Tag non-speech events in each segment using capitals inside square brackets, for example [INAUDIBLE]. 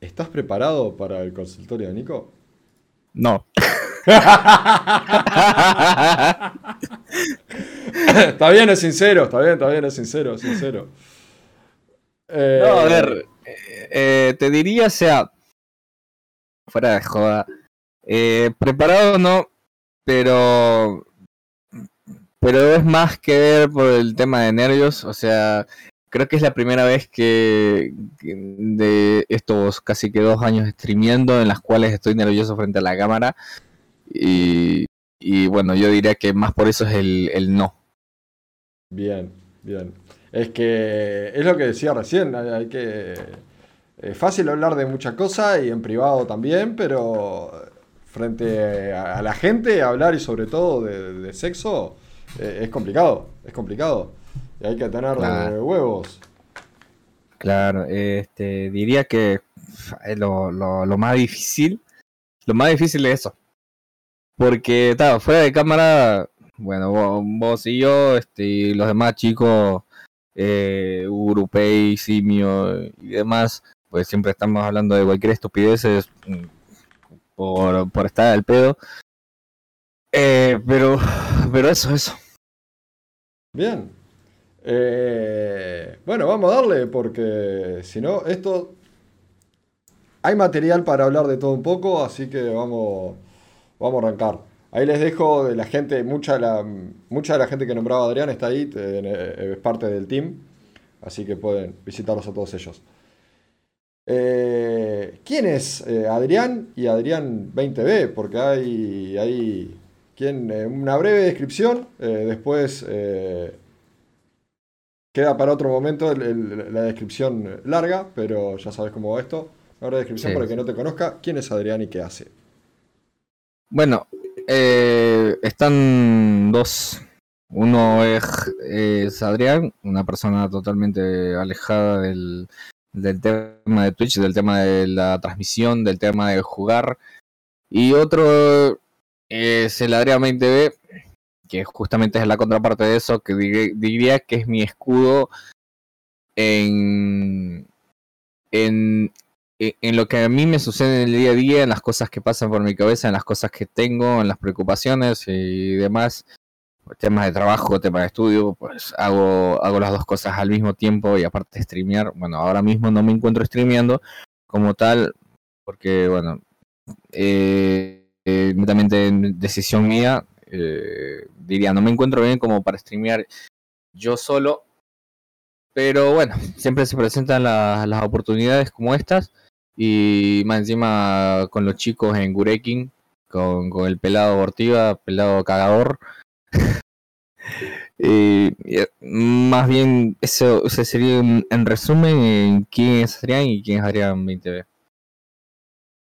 ¿Estás preparado para el consultorio de Nico? No. está bien, es sincero, está bien, está bien, es sincero, es sincero. Eh, no, a ver, eh, te diría, o sea, fuera de joda, eh, preparado no, pero pero es más que ver por el tema de nervios, o sea, creo que es la primera vez que, de estos casi que dos años streameando en las cuales estoy nervioso frente a la cámara y, bueno, yo diría que más por eso es el, no. Bien, bien. Es que es lo que decía recién, hay, que... Es fácil hablar de muchas cosas y en privado también, pero frente a, la gente hablar y sobre todo de sexo eh, es complicado, es complicado. Y hay que tener eh, huevos. Claro, este, diría que lo, lo, más difícil, lo más difícil es eso. Porque, tal, fuera de cámara, bueno, vos, y yo, este, y los demás chicos, eh, Urupei, Simio y demás, pues siempre estamos hablando de cualquier estupidez mm, por, por estar al pedo. Eh, pero, pero eso, eso. Bien. Eh, bueno, vamos a darle porque si no, esto... Hay material para hablar de todo un poco, así que vamos, vamos a arrancar. Ahí les dejo de la gente, mucha de la, mucha de la gente que nombraba Adrián está ahí, es parte del team, así que pueden visitarlos a todos ellos. Eh, ¿Quién es eh, Adrián y Adrián 20B? Porque hay, hay eh, una breve descripción, eh, después eh, queda para otro momento la descripción larga, pero ya sabes cómo va esto. Ahora descripción para que no te conozca. ¿Quién es Adrián y qué hace? Bueno, están dos. Uno es, Adrián, una persona totalmente alejada del, del tema de Twitch, del tema de la transmisión, del tema de jugar. Y otro es el Adrián 20B, que justamente es la contraparte de eso, que diría que es mi escudo en, en, en lo que a mí me sucede en el día a día, en las cosas que pasan por mi cabeza, en las cosas que tengo, en las preocupaciones y demás, temas de trabajo, temas de estudio, pues hago, hago las dos cosas al mismo tiempo y aparte de streamear, bueno, ahora mismo no me encuentro streameando como tal, porque bueno, eh, eh, netamente decisión mía, eh, diría, no me encuentro bien como para streamear yo solo, pero bueno, siempre se presentan las oportunidades como estas y más encima con los chicos en Gurekin, con, con el pelado Bortiva, pelado cagador. [LAUGHS] y, más bien, eso, ese sería en resumen en quién es y quién es Adrián 20B.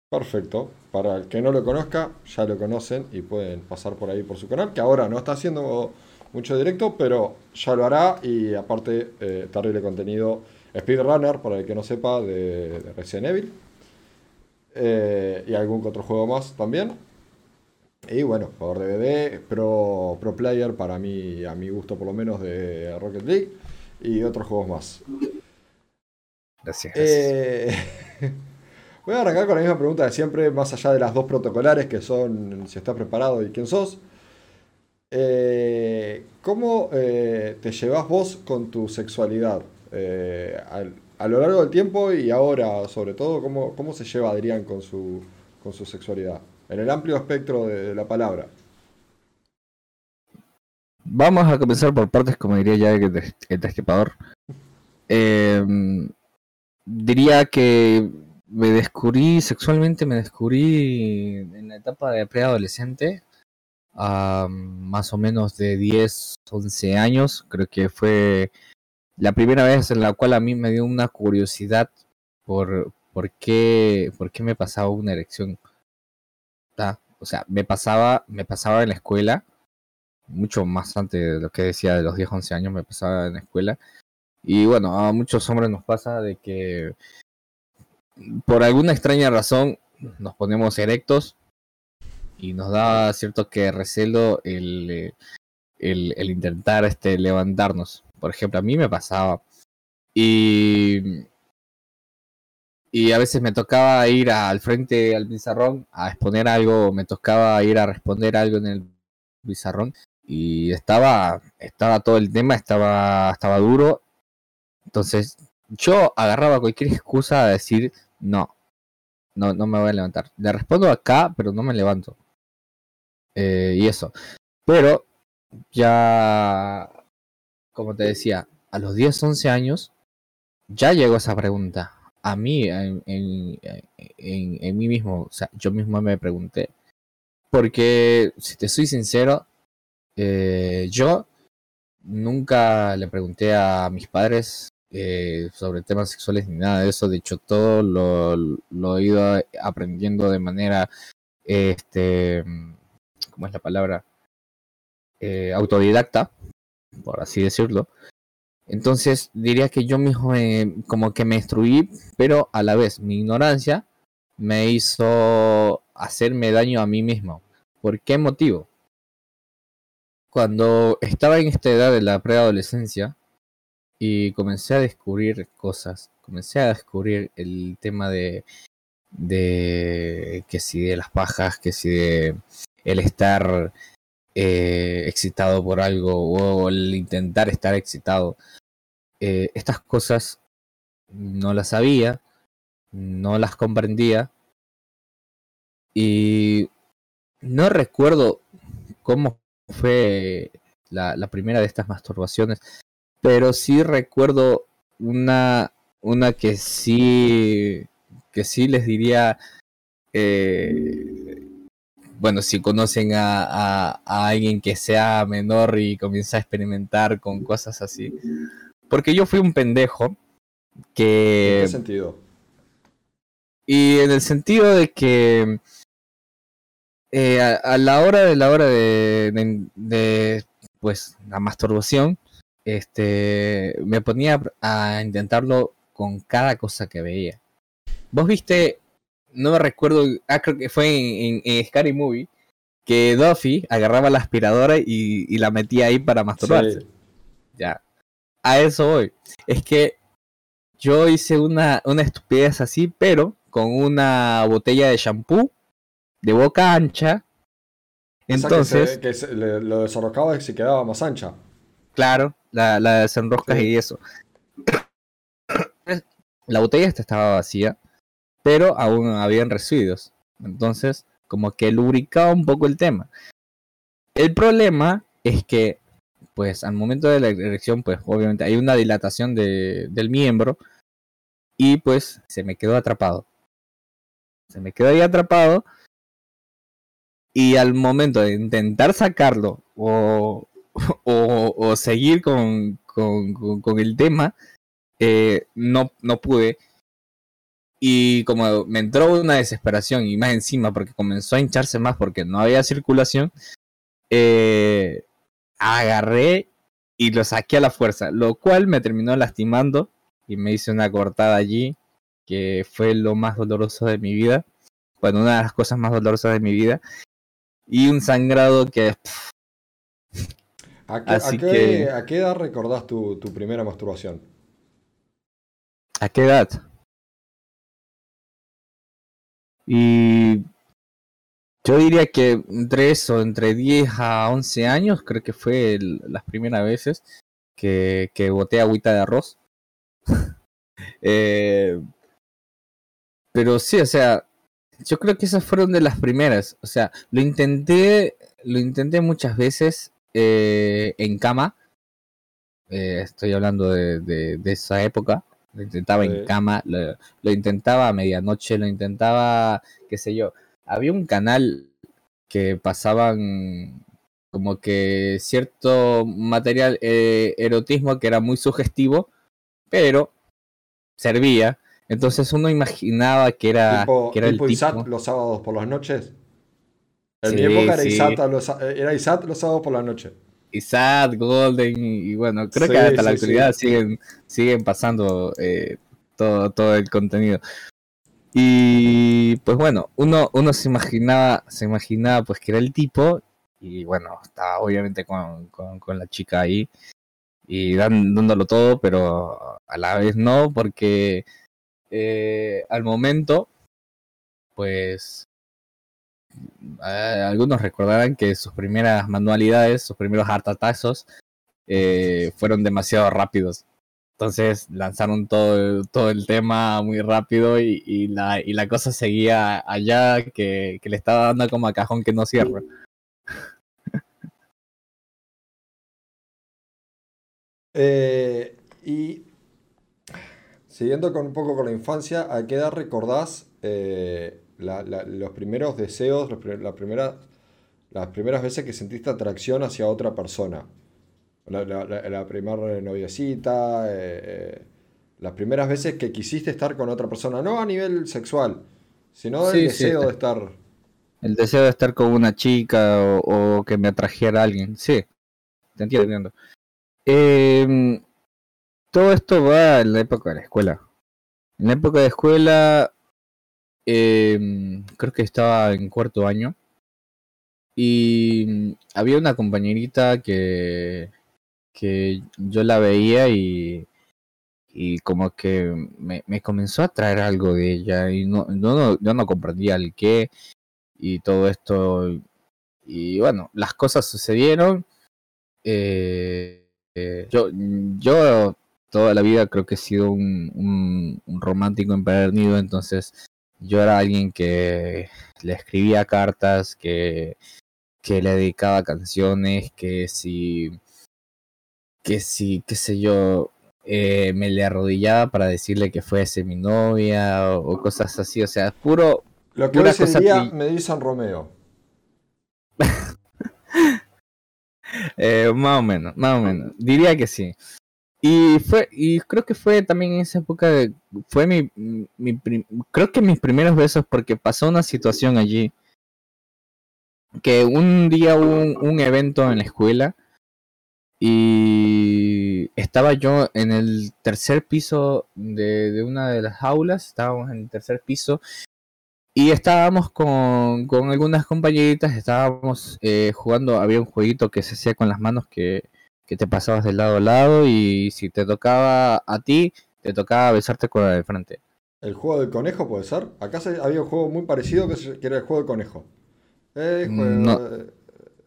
Perfecto. Para el que no lo conozca, ya lo conocen y pueden pasar por ahí por su canal, que ahora no está haciendo mucho directo, pero ya lo hará y aparte eh, terrible contenido speedrunner, para el que no sepa, de, Resident Evil. Eh, y algún otro juego más también. Y bueno, jugador de BD, pro, pro player para mí, a mi gusto por lo menos, de Rocket League y otros juegos más. Gracias. Eh, [LAUGHS] Voy a arrancar con la misma pregunta de siempre, más allá de las dos protocolares que son si estás preparado y quién sos. Eh, ¿Cómo eh, te llevas vos con tu sexualidad? Eh, a, lo largo del tiempo y ahora, sobre todo, ¿cómo, cómo se lleva Adrián con su, con su sexualidad? En el amplio espectro de, la palabra. Vamos a comenzar por partes, como diría ya el, el destripador. [LAUGHS] diría que me descubrí sexualmente, me descubrí en la etapa de preadolescente, a más o menos de 10, 11 años. Creo que fue la primera vez en la cual a mí me dio una curiosidad por, por, qué, por qué me pasaba una erección. O sea, me pasaba, me pasaba en la escuela, mucho más antes de lo que decía de los 10, 11 años, me pasaba en la escuela. Y bueno, a muchos hombres nos pasa de que por alguna extraña razón nos ponemos erectos y nos da cierto que recelo el, el, intentar este, levantarnos. Por ejemplo, a mí me pasaba. Y, y a veces me tocaba ir al frente al pizarrón a exponer algo, me tocaba ir a responder algo en el pizarrón y estaba, estaba todo el tema, estaba, estaba duro. Entonces yo agarraba cualquier excusa a decir no, no, no me voy a levantar. Le respondo acá, pero no me levanto. Eh, y eso. Pero ya, como te decía, a los 10, 11 años, ya llegó esa pregunta. A mí, en, en, en, mí mismo, o sea, yo mismo me pregunté. Porque, si te soy sincero, eh, yo nunca le pregunté a mis padres eh, sobre temas sexuales ni nada de eso. De hecho, todo lo, lo he ido aprendiendo de manera, este, ¿cómo es la palabra? Eh, autodidacta, por así decirlo. Entonces diría que yo mismo como que me instruí, pero a la vez mi ignorancia me hizo hacerme daño a mí mismo. ¿Por qué motivo? Cuando estaba en esta edad de la preadolescencia y comencé a descubrir cosas, comencé a descubrir el tema de, de que si de las pajas, que si de el estar eh, excitado por algo o el intentar estar excitado. Eh, estas cosas no las sabía, no las comprendía y no recuerdo cómo fue la, la, primera de estas masturbaciones, pero sí recuerdo una, una que sí, que sí les diría eh, bueno, si conocen a, alguien que sea menor y comienza a experimentar con cosas así. Porque yo fui un pendejo que... ¿En qué sentido? Y en el sentido de que eh, a, la hora de la hora de, de, pues la masturbación, este me ponía a intentarlo con cada cosa que veía. ¿Vos viste no me recuerdo, ah, creo que fue en, en, Scary Movie, que Duffy agarraba la aspiradora y, la metía ahí para masturbarse. Ya. A eso voy. Es que yo hice una, una estupidez así, pero con una botella de shampoo de boca ancha. Entonces. que, lo desenroscaba y se quedaba más ancha. Claro, la, la desenroscas y eso. La botella esta estaba vacía pero aún habían residuos. Entonces, como que lubricaba un poco el tema. El problema es que, pues, al momento de la erección, pues, obviamente hay una dilatación de, del miembro y, pues, se me quedó atrapado. Se me quedó ahí atrapado y al momento de intentar sacarlo o, o, seguir con, con, con, el tema, eh, no, no pude. Y como me entró una desesperación y más encima porque comenzó a hincharse más porque no había circulación, eh, agarré y lo saqué a la fuerza, lo cual me terminó lastimando y me hice una cortada allí que fue lo más doloroso de mi vida, bueno, una de las cosas más dolorosas de mi vida. Y un sangrado que... ¿A qué, ¿A qué, edad recordás tu, tu primera masturbación? ¿A qué edad? Y yo diría que entre eso, entre 10 a 11 años, creo que fue las primeras veces que, que boté agüita de arroz. [LAUGHS] eh, pero sí, o sea, yo creo que esas fueron de las primeras. O sea, lo intenté, lo intenté muchas veces eh, en cama. Eh, estoy hablando de, de, de, esa época. Lo intentaba en cama, lo, intentaba a medianoche, lo intentaba, qué sé yo. Había un canal que pasaban como que cierto material eh, erotismo que era muy sugestivo, pero servía. Entonces uno imaginaba que era, que era el tipo. los sábados por las noches. En mi época era, ISAT los, era ISAT los sábados por la noche. Isaac, Golden y, bueno, creo que hasta la actualidad siguen, siguen pasando eh, todo, todo el contenido. Y pues bueno, uno, uno se imaginaba, se imaginaba pues que era el tipo, y bueno, estaba obviamente con, con, la chica ahí, y dándolo todo, pero a la vez no, porque eh, al momento, pues algunos recordarán que sus primeras manualidades, sus primeros hartatazos, eh, fueron demasiado rápidos. Entonces lanzaron todo, todo el tema muy rápido y, la, y la cosa seguía allá que, le estaba dando como a cajón que no cierra. Eh, y siguiendo con un poco con la infancia, ¿a qué edad recordás eh, los primeros deseos, las primeras veces que sentiste atracción hacia otra persona? La, primera noviecita, eh, eh, las primeras veces que quisiste estar con otra persona, no a nivel sexual, sino el deseo de estar. El deseo de estar con una chica o, que me atrajera a alguien, sí, te entiendo. Em, todo esto va en la época de la escuela. En la época de escuela, em, creo que estaba en cuarto año. Y había una compañerita que, que yo la veía y, y como que me, me, comenzó a traer algo de ella y no, no, yo no comprendía el qué y todo esto. Y bueno, las cosas sucedieron. Eh, eh, yo, yo toda la vida creo que he sido un, un, un romántico empedernido, entonces yo era alguien que le escribía cartas, que, que le dedicaba canciones, que si que si, qué sé yo, eh, me le arrodillaba para decirle que fuese mi novia o, cosas así, o sea, puro... Lo que hoy en día me dicen Romeo. [LAUGHS] eh, más o menos, más o menos, diría que sí. Y fue, y creo que fue también en esa época de, fue mi, mi creo que mis primeros besos porque pasó una situación allí. Que un día hubo un evento en la escuela y estaba yo en el tercer piso de, una de las aulas, estábamos en el tercer piso y estábamos con, con algunas compañeritas, estábamos eh, jugando, había un jueguito que se hacía con las manos que, que, te pasabas de lado a lado y si te tocaba a ti, te tocaba besarte con la de frente. ¿El juego del conejo puede ser? Acá había un juego muy parecido que, era el juego del conejo. Eh, no. Eh,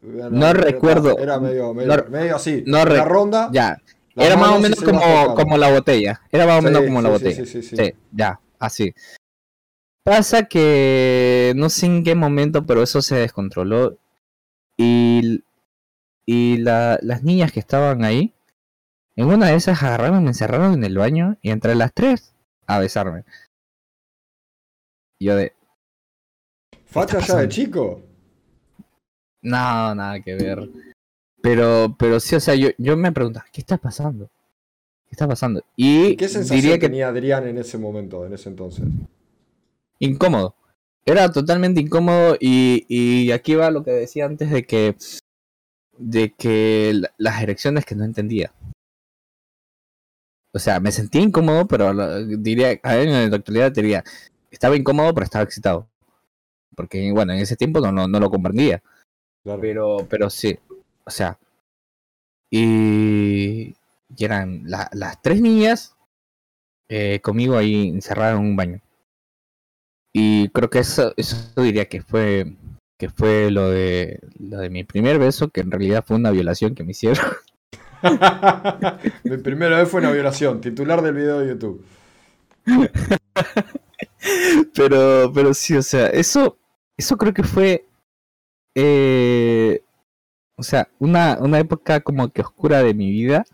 no recuerdo. Era medio, medio, así. No la ronda. Ya. Era más o menos como, como la botella. Era más o menos como la botella. Sí, sí, sí, ya, así. Pasa que no sé en qué momento, pero eso se descontroló. Y, y la, las niñas que estaban ahí, en una de esas agarraron, me encerraron en el baño y entre las tres a besarme. yo de. ¿Facha ya de chico? No, nada que ver. Pero, pero sí, o sea, yo, yo me preguntaba, ¿qué está pasando? ¿Qué está pasando? Y ¿Qué sensación diría que... tenía Adrián en ese momento, en ese entonces? Incómodo. Era totalmente incómodo y, y aquí va lo que decía antes de que de que las erecciones que no entendía. O sea, me sentía incómodo, pero diría, a ver, en la actualidad diría, estaba incómodo, pero estaba excitado. Porque, bueno, en ese tiempo no, no, no lo comprendía. Pero, pero sí, o sea, y, eran las tres niñas eh, conmigo ahí encerradas en un baño. Y creo que eso, eso diría que fue que fue lo de lo de mi primer beso, que en realidad fue una violación que me hicieron. [LAUGHS] [LAUGHS] mi primera vez fue una violación, titular del video de YouTube. pero, pero sí, o sea, eso, eso creo que fue eh, o sea, una, una época como que oscura de mi vida.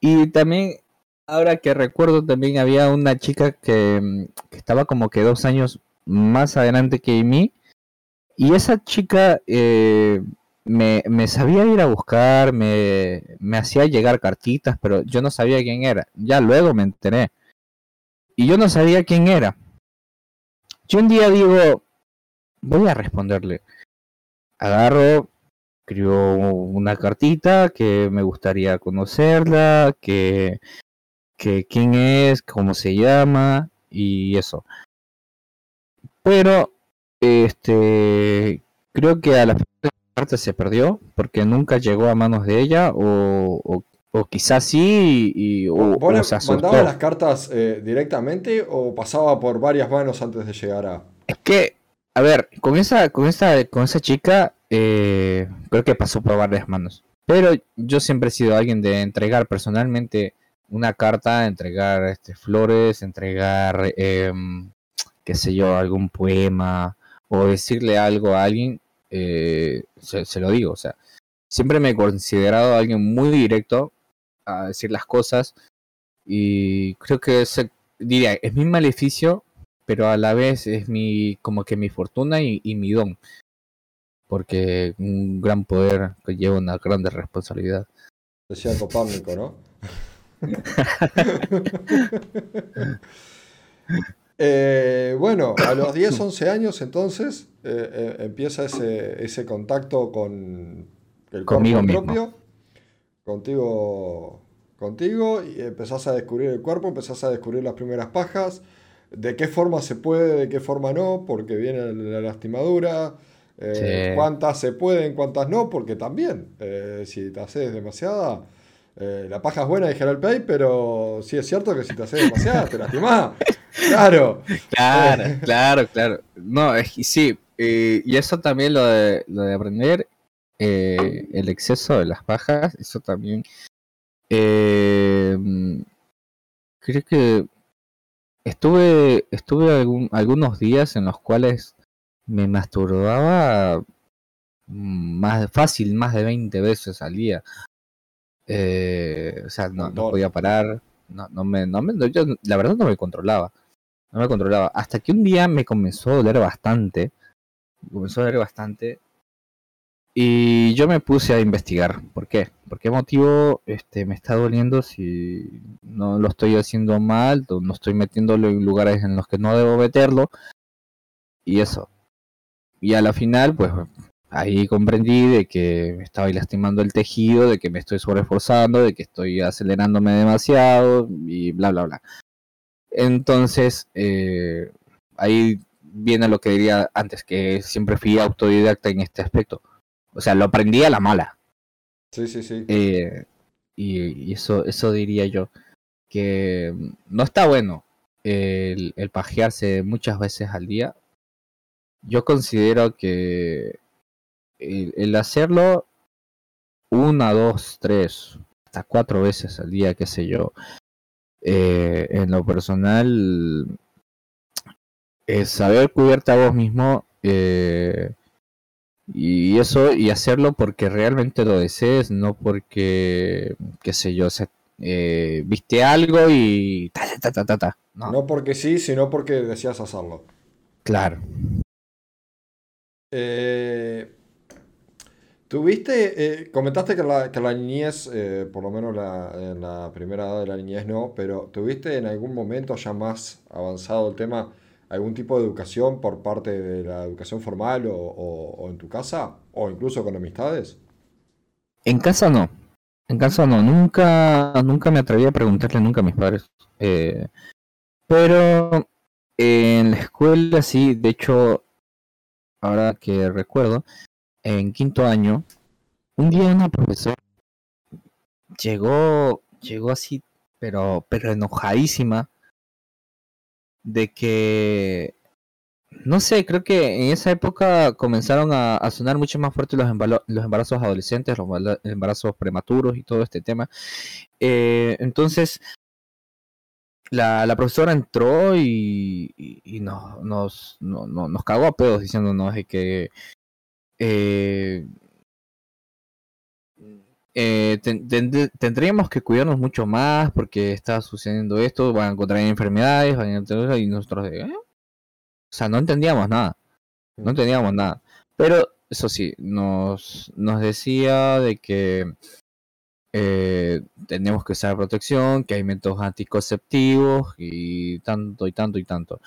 Y también, ahora que recuerdo, también había una chica que, mm, estaba como que dos años más adelante que mí. Y esa chica eh, me, me, sabía ir a buscar, me, me hacía llegar cartitas, pero yo no sabía quién era. Ya luego me enteré. Y yo no sabía quién era. Yo un día digo, voy a responderle agarro, escribo una cartita que me gustaría conocerla, que, que quién es, cómo se llama y eso. Pero este creo que a la parte se perdió porque nunca llegó a manos de ella o, o quizás sí, y, o, ¿Vos le mandabas las cartas eh, directamente o pasaba por varias manos antes de llegar a. Es que, a ver, con esa, con esa, con esa chica, eh, creo que pasó por varias manos. Pero yo siempre he sido alguien de entregar personalmente una carta, entregar este, flores, entregar, em, qué sé yo, algún poema o decirle algo a alguien, eh, se, se lo digo. O sea, siempre me he considerado alguien muy directo a decir las cosas y creo que ese, diría, es mi maleficio, pero a la vez es mi, como que mi fortuna y, y mi don. Porque un gran poder lleva una grande responsabilidad. Decía Copárnico, ¿no? [LAUGHS] [LAUGHS] Eh, bueno, a los [COUGHS] 10, 11 años entonces eh, eh, empieza ese, ese contacto con el Conmigo cuerpo mismo. propio, contigo, contigo, y empezás a descubrir el cuerpo, empezás a descubrir las primeras pajas, de qué forma se puede, de qué forma no, porque viene la lastimadura, eh, Sí. cuántas se pueden, cuántas no, porque también, eh, si te haces demasiada, eh, la paja es buena, dijera el Pay, pero sí es cierto que si te haces demasiada, te lastimás. [LAUGHS] Claro. Claro, claro, claro. No, es que sí. eh, y eso también lo de, lo de aprender, eh, el exceso de las pajas, eso también. eh, creo que estuve, estuve algún- algunos días en los cuales me masturbaba mm, más fácil, más de 20 veces al día. Eh, o sea, no, no podía parar. No, no me, no me, yo la verdad no me controlaba. No me controlaba. Hasta que un día me comenzó a doler bastante. Me comenzó a doler bastante. Y yo me puse a investigar. ¿Por qué? ¿Por qué motivo este, me está doliendo si no lo estoy haciendo mal? No estoy metiéndolo en lugares en los que no debo meterlo. Y eso. Y a la final, pues ahí comprendí de que me estaba lastimando el tejido, de que me estoy sobreesforzando, de que estoy acelerándome demasiado y bla, bla, bla. Entonces, eh, ahí viene lo que diría antes, que siempre fui autodidacta en este aspecto. O sea, lo aprendí a la mala. Sí, sí, sí. Eh, y, y eso, eso diría yo. Que mm, no está bueno el, el pajearse muchas veces al día. Yo considero que el, el hacerlo una, dos, tres, hasta cuatro veces al día, qué sé yo. Eh, en lo personal, es saber cuidarte a vos mismo eh, y eso y hacerlo porque realmente lo desees, no porque, qué sé yo, eh, viste algo y ta, ta, ta, ta, ta. No, No porque sí, sino porque deseas hacerlo. claro. Eh, Tuviste, eh, comentaste que la, niñez, eh, por lo menos la, en la primera edad de la niñez no, pero ¿tuviste en algún momento ya más avanzado el tema, algún tipo de educación por parte de la educación formal o en tu casa? ¿O incluso con amistades? En casa no. En casa no. Nunca, nunca me atreví a preguntarle nunca a mis padres. Eh, pero en la escuela sí, de hecho, ahora que recuerdo, en quinto año, un día una profesora llegó, llegó así, pero, pero enojadísima de que, no sé, creo que en esa época comenzaron a, sonar mucho más fuertes los, los embarazos adolescentes, los embarazos prematuros y todo este tema. Eh, entonces, la, la profesora entró y nos, nos, no- no- nos cagó a pedos diciéndonos de que eh, eh, ten- ten- tendríamos que cuidarnos mucho más porque está sucediendo esto, van a contraer enfermedades, van a tener y nosotros ¿eh? O sea, no entendíamos nada, no entendíamos nada. Pero eso sí, nos, nos decía de que eh, tenemos que usar protección, que hay métodos anticonceptivos y tanto y tanto y tanto.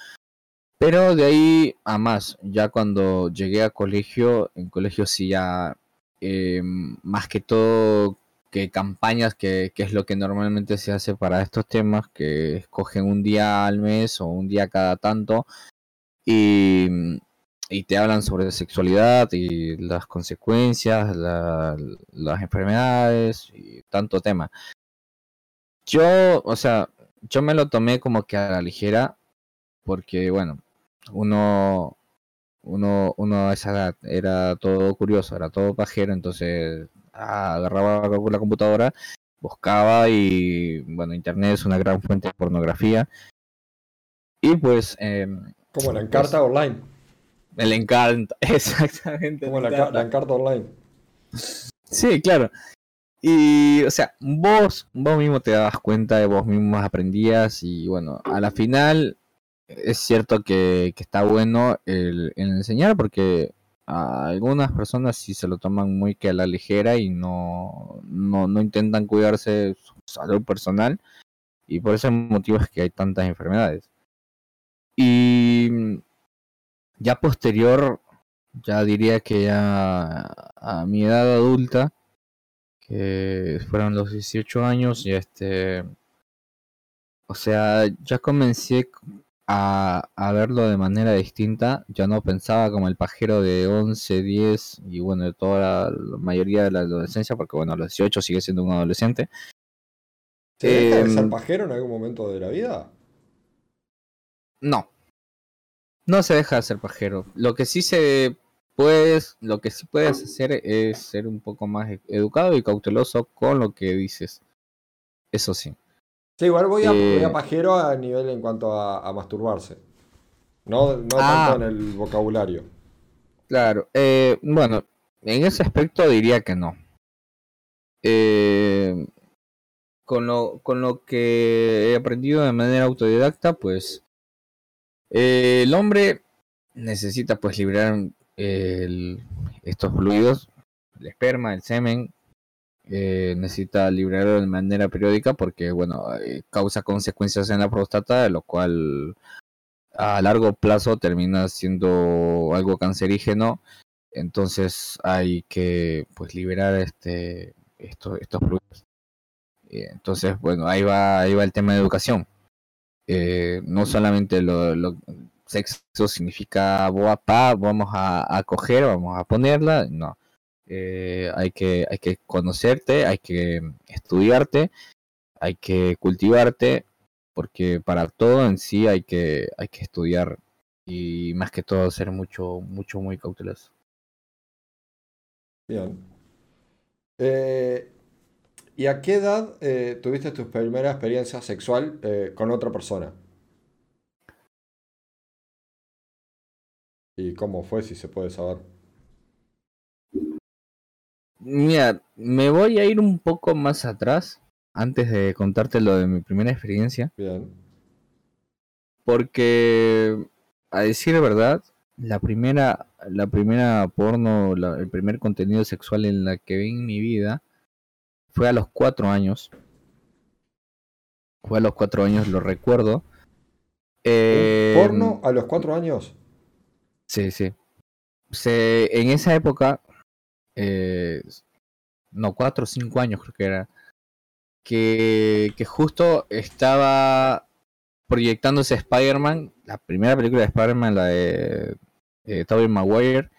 Pero de ahí a más, ya cuando llegué a colegio, en colegio sí ya eh, más que todo que campañas, que, que es lo que normalmente se hace para estos temas, que escogen un día al mes o un día cada tanto y, y te hablan sobre sexualidad y las consecuencias, las enfermedades y tanto tema. Yo, o sea, yo me lo tomé como que a la ligera porque, bueno, uno, uno, uno a esa edad era todo curioso, era todo pajero, entonces ah, agarraba la computadora, buscaba y, bueno, Internet es una gran fuente de pornografía. Y pues... Eh, como la encarta pues, online. El encarta, [LAUGHS] exactamente. Como la, la encarta online. Sí, claro. Y, o sea, vos, vos mismo te das cuenta, de vos mismo aprendías y bueno, a la final es cierto que, está bueno el, enseñar porque a algunas personas sí se lo toman muy que a la ligera y no, no, no intentan cuidarse su salud personal y por ese motivo es que hay tantas enfermedades. Y ya posterior, ya diría que ya a mi edad adulta, que fueron los 18 años, y este, o sea, ya comencé a, a, verlo de manera distinta, ya no pensaba como el pajero de 11, 10 y bueno, de toda la, mayoría de la adolescencia, porque bueno, a los 18 sigue siendo un adolescente. ¿Se deja de ser em, pajero en algún momento de la vida? No. No se deja de ser pajero. Lo que sí se puedes, lo que sí puedes hacer es ser un poco más e-, educado y cauteloso con lo que dices. Eso sí. Sí, igual voy a, eh, pajero a nivel en cuanto a, masturbarse. No, no tanto ah. en el vocabulario. Claro. Eh, bueno, en ese aspecto diría que no. Eh, con, lo, con lo que he aprendido de manera autodidacta, pues el hombre necesita pues liberar estos fluidos, el esperma, el semen, eh, necesita liberarlo de manera periódica porque, bueno, eh, causa consecuencias en la próstata, lo cual a largo plazo termina siendo algo cancerígeno. Entonces hay que pues liberar este estos, estos fluidos. Eh, entonces, bueno, ahí va, ahí va el tema de educación. no solamente lo, sexo significa pa, vamos a, a coger, vamos a ponerla, no. Eh, hay, que, hay que conocerte, hay que estudiarte, hay que cultivarte, porque para todo en sí hay que, hay que estudiar y más que todo ser mucho, mucho, muy cauteloso. Bien. Eh, ¿Y a qué edad eh, tuviste tu primera experiencia sexual con otra persona? ¿Y cómo fue, si se puede saber? Mira, me voy a ir un poco más atrás antes de contarte lo de mi primera experiencia. Bien. Porque, a decir verdad, la primera, la primera porno, el primer contenido sexual en la que vi en mi vida fue a los cuatro años. Fue a los cuatro años, lo recuerdo. ¿Porno a los cuatro años? Sí, sí. Se, en esa época, eh, no, cuatro o cinco años creo que era, que, justo estaba proyectándose Spider-Man, la primera película de Spider-Man, la de eh, Tobey Maguire,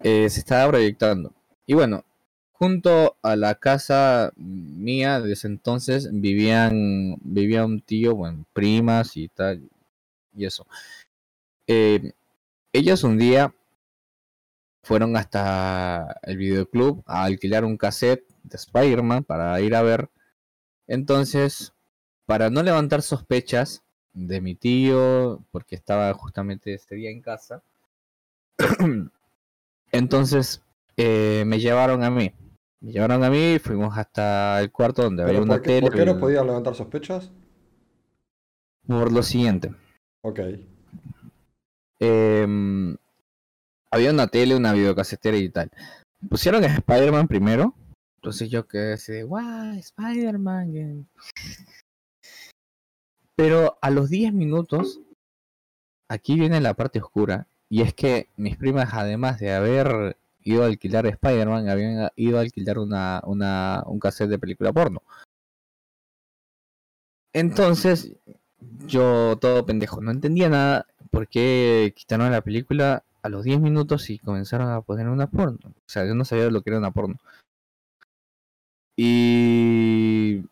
eh, se estaba proyectando. Y bueno, junto a la casa mía de ese entonces vivían vivía un tío, bueno, primas y tal, y eso. Eh, ellos un día fueron hasta el videoclub a alquilar un cassette de Spider-Man para ir a ver. Entonces, para no levantar sospechas de mi tío, porque estaba justamente ese día en casa, [CLEARS THROAT] entonces eh, me llevaron a mí. Me llevaron a mí y fuimos hasta el cuarto donde había una tele. ¿Por qué no podían levantar sospechas? Por lo siguiente. Ok. Em, había una tele, una videocasetera y tal. Pusieron a Spider-Man primero. Entonces yo quedé así de, ¡guau! Spider-Man. Pero a los 10 minutos, aquí viene la parte oscura. Y es que mis primas, además de haber ido a alquilar Spider-Man, habían ido a alquilar una, una, un cassette de película porno. Entonces, yo todo pendejo, no entendía nada por qué quitaron la película a los 10 minutos y comenzaron a poner una porno. O sea, yo no sabía lo que era una porno. Y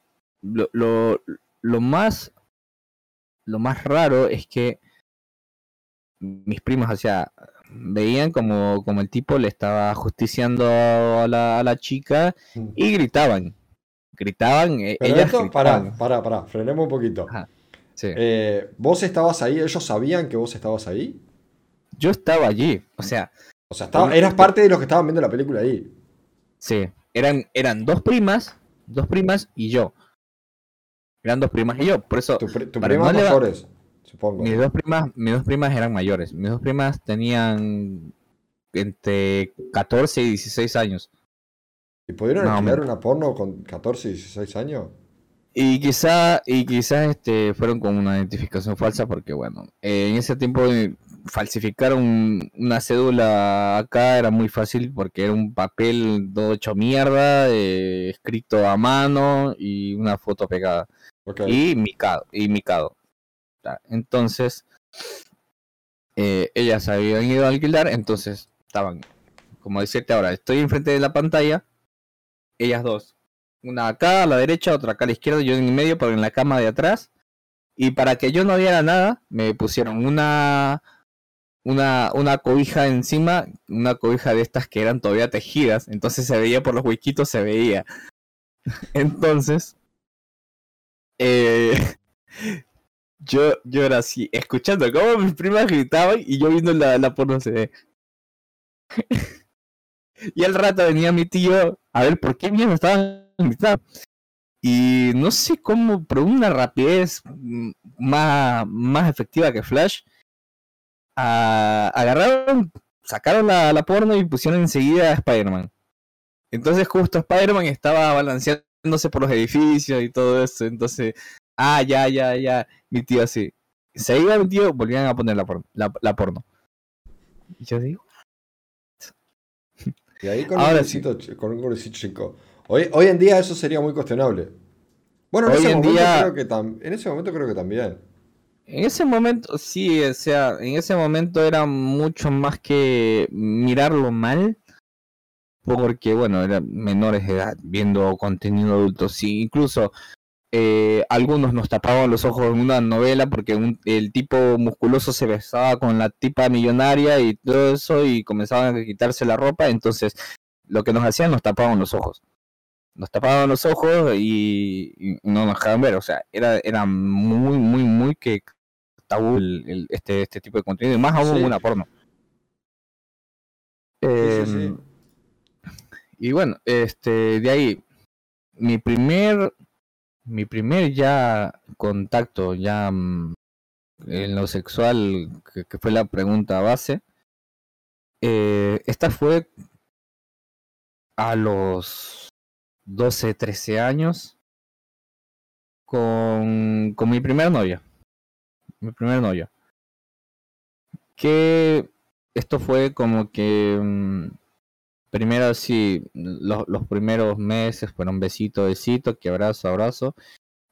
lo, lo, lo más lo más raro es que mis primos, o sea, veían como, como el tipo le estaba justiciando a la, a la chica Mm. y gritaban. Gritaban, eh, Pero ellas esto, pará, gritaban. pará, pará, frenemos un poquito. Sí. Eh, ¿Vos estabas ahí? ¿Ellos sabían que vos estabas ahí? Yo estaba allí, o sea, O sea, estaba- eras parte de los que estaban viendo la película ahí. sí, eran, eran dos primas, dos primas y yo. Eran dos primas y yo, por eso Tu, pri- tu Para primas no mayores, supongo. mis dos primas, mis dos primas eran mayores. Mis dos primas tenían entre 14 y 16 años. ¿Y pudieron Más o alquilar menos. una porno con 14 y 16 años? Y quizá, y quizás este, fueron con una identificación falsa porque, bueno, eh, en ese tiempo falsificar un- una cédula acá era muy fácil porque era un papel todo hecho mierda, eh, escrito a mano y una foto pegada. Ok. Y micado. Y micado. Entonces, eh, ellas habían ido a alquilar, entonces estaban, como decirte ahora, estoy enfrente de la pantalla, ellas dos, una acá a la derecha, otra acá a la izquierda, yo en el medio, pero en la cama de atrás, y para que yo no viera nada, me pusieron una una, una cobija encima, una cobija de estas que eran todavía tejidas, entonces se veía por los huequitos, se veía. [LAUGHS] Entonces, eh, [LAUGHS] yo, yo era así, escuchando cómo mis primas gritaban y yo viendo la, la porno CD. [LAUGHS] y al rato venía mi tío a ver por qué mierda estaban gritando. Y no sé cómo, pero una rapidez mm, más, más efectiva que Flash, a- agarraron, sacaron la, la porno y pusieron enseguida a Spider-Man. Entonces justo Spider-Man estaba balanceándose por los edificios y todo eso. Entonces, ah, ya, ya, ya. Mi tío así. Se iba mi tío, volvían a poner la, porno, la, la porno. Y yo digo, Y ahí con Ahora un guricito chico. Hoy, hoy en día eso sería muy cuestionable. Bueno, en, Hoy ese, en momento día- creo que tam- en ese momento creo que también. En ese momento, sí, o sea, en ese momento era mucho más que mirarlo mal, porque, bueno, eran menores de edad viendo contenido adulto. Sí, incluso eh, algunos nos tapaban los ojos en una novela porque un- el tipo musculoso se besaba con la tipa millonaria y todo eso y comenzaban a quitarse la ropa, entonces lo que nos hacían nos tapaban los ojos. Nos tapaban los ojos y, y no nos dejaban ver, o sea, era, era muy, muy, muy que tabú el- el- este, este tipo de contenido, y más aún Sí. una porno. Sí, sí, sí. Em, Y bueno, este, de ahí, mi primer, mi primer ya contacto, ya mm, en lo sexual, que, que fue la pregunta base, eh, esta fue a los 12, 13 años con, con mi primer novia. Mi primer novia. Que esto fue como que mm, primero sí, los, los primeros meses fueron besito, besito, que abrazo, abrazo,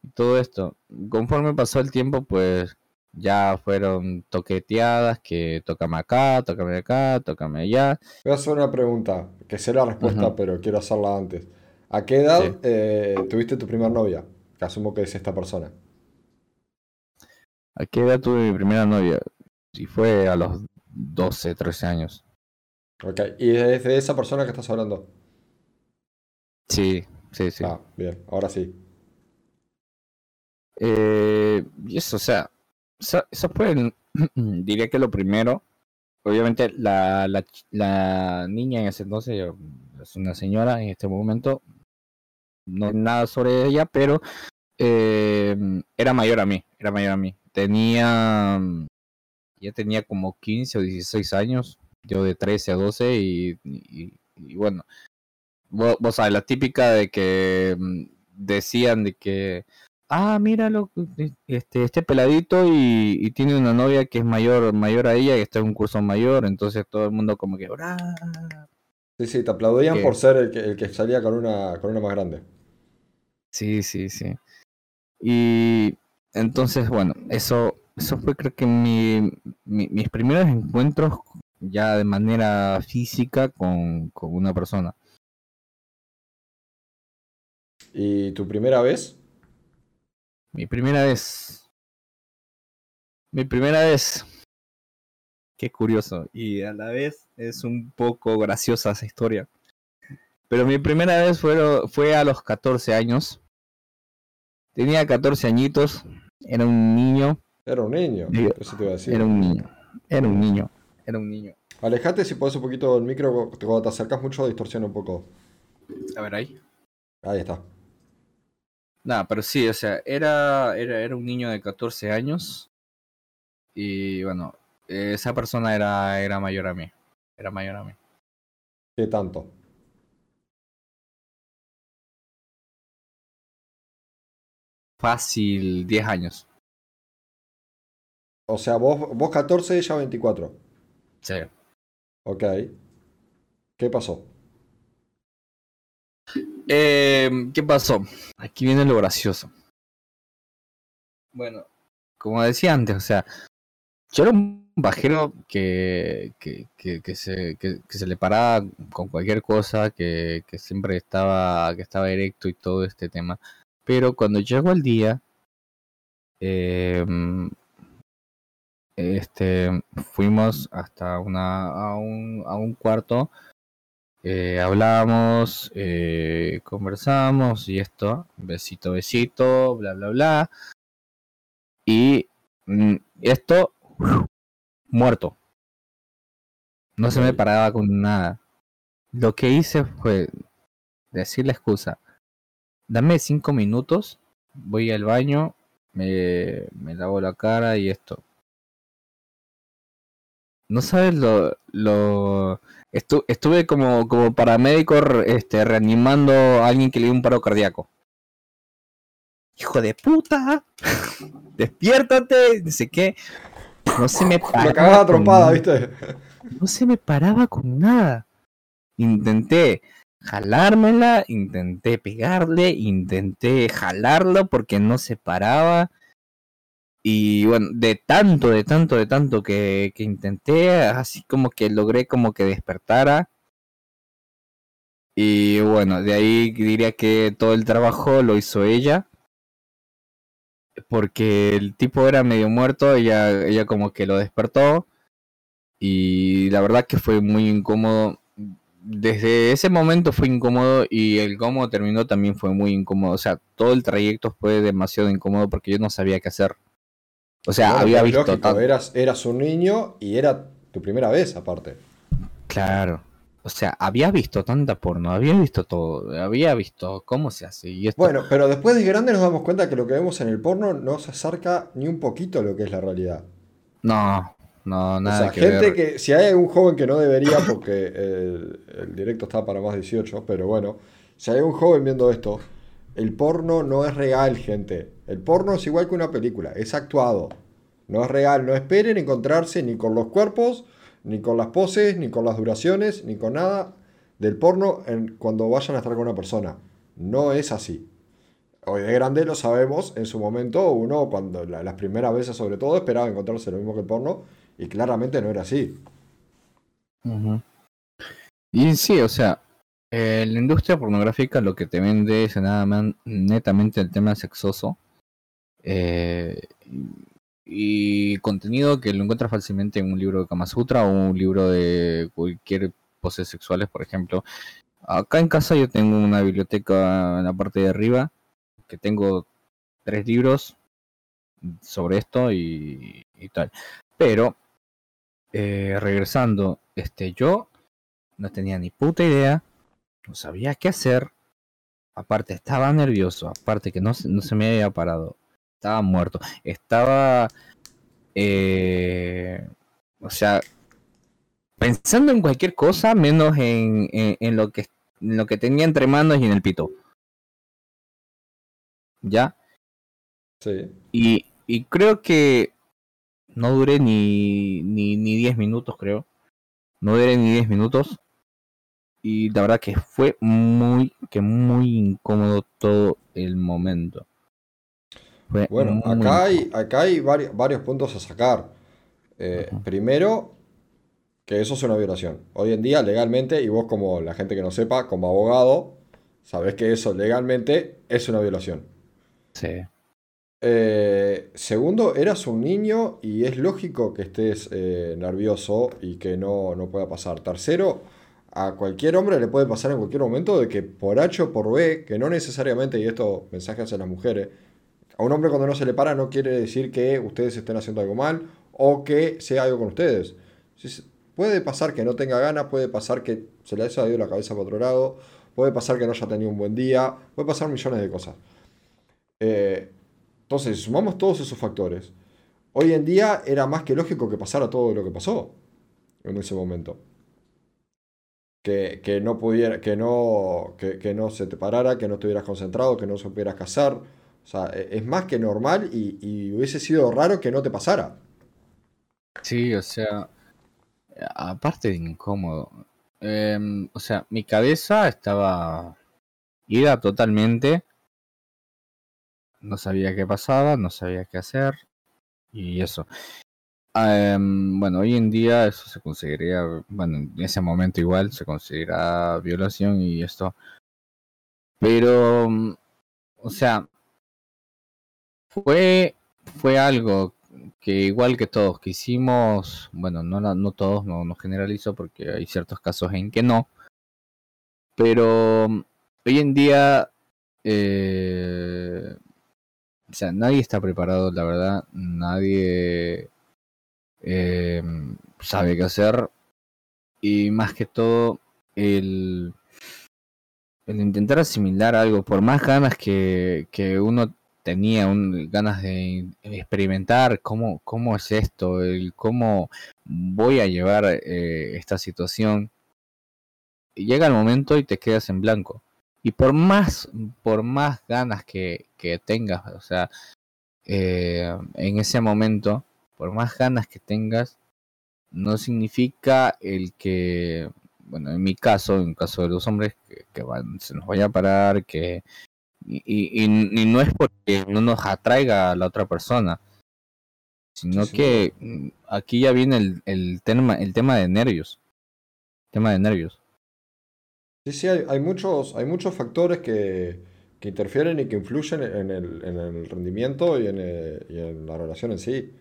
y todo esto. Conforme pasó el tiempo, pues ya fueron toqueteadas, que tócame acá, tócame acá, tócame allá. Voy a hacer una pregunta, que sé la respuesta, pero quiero hacerla antes. ¿A qué edad Sí. eh, tuviste tu primer novia? Que asumo que es esta persona. ¿A qué edad tuve mi primera novia? Si fue a los 12, 13 años. Ok, y es de esa persona que estás hablando. Sí, sí, sí. Ah, bien, ahora sí. Eh, y eso, o sea, eso, eso fue, el- [CLEARS THROAT] diría que lo primero. Obviamente la, la, la niña en ese entonces es una señora en este momento, no nada sobre ella, pero eh, era mayor a mí, era mayor a mí. Tenía, ya tenía como 15 o 16 años, yo de 13 a 12 y, y- y bueno, vos, vos sabes, la típica de que mm, decían de que ah, míralo, este, este peladito y, y tiene una novia que es mayor, mayor a ella y está en un curso mayor, entonces todo el mundo como que, "Bra". Sí, sí, te aplaudían por ser el que, el que salía con una, con una más grande. sí, sí, sí. Y entonces, bueno, eso, eso fue creo que mi, mi- mis primeros encuentros ya de manera física con, con una persona. ¿Y tu primera vez? Mi primera vez. Mi primera vez. Qué curioso. Y a la vez es un poco graciosa esa historia. Pero mi primera vez fue, fue a los 14 años. Tenía 14 añitos. Era un niño. Era un niño. Eso te iba a decir. Era un niño. Era un niño. Era un niño. Alejate si puedes un poquito del micro. Cuando te acercas mucho, distorsiona un poco. A ver ahí. Ahí está. Nada, pero sí, o sea, era, era, era un niño de 14 años. Y bueno, esa persona era, era mayor a mí. Era mayor a mí. ¿Qué tanto? Fácil, 10 años. O sea, vos, vos 14 ella 24. Sí. Ok. ¿Qué pasó? Eh, ¿Qué pasó? Aquí viene lo gracioso. Bueno, como decía antes, o sea, yo era un bajero que, que, que, se, que, se le paraba con cualquier cosa, que, que siempre estaba, que estaba directo y todo este tema. Pero cuando llegó el día, em, este, fuimos hasta una, a, un, a un cuarto, eh, hablamos, eh, conversamos y esto, besito, besito, bla, bla, bla. Y mm, esto muerto. No se me paraba con nada. Lo que hice fue decirle excusa. Dame cinco minutos, voy al baño, me, me lavo la cara y esto. No sabes lo, lo estuve como, como paramédico este, reanimando a alguien que le dio un paro cardíaco. Hijo de puta, [LAUGHS] despiértate, dice que no se me paraba. trompada, ¿viste? No se me paraba con nada. Intenté jalármela, intenté pegarle, intenté jalarlo porque no se paraba. Y bueno, de tanto, de tanto, de tanto que, que intenté, así como que logré como que despertara. Y bueno, de ahí diría que todo el trabajo lo hizo ella porque el tipo era medio muerto, ella, ella como que lo despertó y la verdad que fue muy incómodo. Desde ese momento fue incómodo y el cómo terminó también fue muy incómodo. O sea, todo el trayecto fue demasiado incómodo porque yo no sabía qué hacer. O sea, había visto... Lógico, eras, eras un niño y era tu primera vez aparte. Claro. O sea, había visto tanta porno, había visto todo, había visto cómo se hace. Y esto... Bueno, pero después de grande nos damos cuenta que lo que vemos en el porno no se acerca ni un poquito a lo que es la realidad. No, no, nada. O sea, gente que, si hay algún joven que no debería, porque el, el, directo está para más 18, pero bueno, si hay un joven viendo esto, el porno no es real, gente. El porno es igual que una película, es actuado. No es real, no esperen encontrarse ni con los cuerpos ni con las poses, ni con las duraciones, ni con nada del porno en, cuando vayan a estar con una persona. No es así. Hoy de grande lo sabemos, en su momento uno, cuando las primeras veces sobre todo, esperaba encontrarse lo mismo que el porno, y claramente no era así. Y sí, o sea, la industria pornográfica lo que te vende es nada más netamente el tema sexoso. Eh, y contenido que lo encuentras fácilmente en un libro de Kama Sutra o un libro de cualquier poses sexuales, por ejemplo. Acá en casa yo tengo una biblioteca en la parte de arriba que tengo tres libros sobre esto y, tal. Pero eh, regresando, este yo no tenía ni puta idea, no sabía qué hacer. Aparte estaba nervioso, aparte que no, no se me había parado estaba muerto. Estaba, eh, o sea, pensando en cualquier cosa menos en, en, lo que en lo que tenía entre manos y en el pito. ¿Ya? Sí. Y, y creo que no duré ni, ni, ni 10 minutos, creo. No duré ni 10 minutos. Y la verdad que fue muy, que muy incómodo todo el momento bueno, acá hay, acá hay varios, varios puntos a sacar. Eh, primero, que eso es una violación. Hoy en día, legalmente, y vos como la gente que no sepa, como abogado, sabés que eso legalmente es una violación. Sí. Eh, segundo, eras un niño y es lógico que estés eh, nervioso y que no, no pueda pasar. Tercero, a cualquier hombre le puede pasar en cualquier momento de que por H o por B, que no necesariamente, y esto mensaje hacia las mujeres, a un hombre cuando no se le para no quiere decir que ustedes estén haciendo algo mal o que sea algo con ustedes. Puede pasar que no tenga ganas, puede pasar que se le haya ido la cabeza para otro lado, puede pasar que no haya tenido un buen día, puede pasar millones de cosas. Eh, entonces, sumamos todos esos factores. Hoy en día era más que lógico que pasara todo lo que pasó en ese momento. Que, que no pudiera, que no, que, que, no se te parara, que no estuvieras concentrado, que no supieras cazar. O sea, e, es más que normal y, y hubiese sido raro que no te pasara. Sí, o sea, aparte de incómodo. Em, o sea, mi cabeza estaba ida totalmente. No sabía qué pasaba, no sabía qué hacer. Y eso. Em, bueno, hoy en día eso se consideraría, bueno, en ese momento igual se considera violación y esto. Pero, o sea, fue, fue algo que igual que todos que hicimos, bueno, no, no todos, no, no generalizo porque hay ciertos casos en que no, pero hoy en día, eh, o sea, nadie está preparado, la verdad, nadie eh, sabe qué hacer y más que todo el, intentar asimilar algo, por más ganas que, que uno tenía un, ganas de experimentar cómo, cómo es esto, el cómo voy a llevar eh, esta situación. llega el momento y te quedas en blanco. Y por más, por más ganas que, que tengas, o sea, eh, en ese momento, por más ganas que tengas, no significa el que, bueno, en mi caso, en caso de los hombres, que, que van, se nos vaya a parar, que y, y, no es porque no nos atraiga a la otra persona, sino que mm, aquí ya viene el, el, tema, el tema de nervios. tema de nervios. Sí, sí, hay, hay, muchos, hay muchos factores que, que interfieren y que influyen en el, en el rendimiento y en, el, y en, la relación en sí.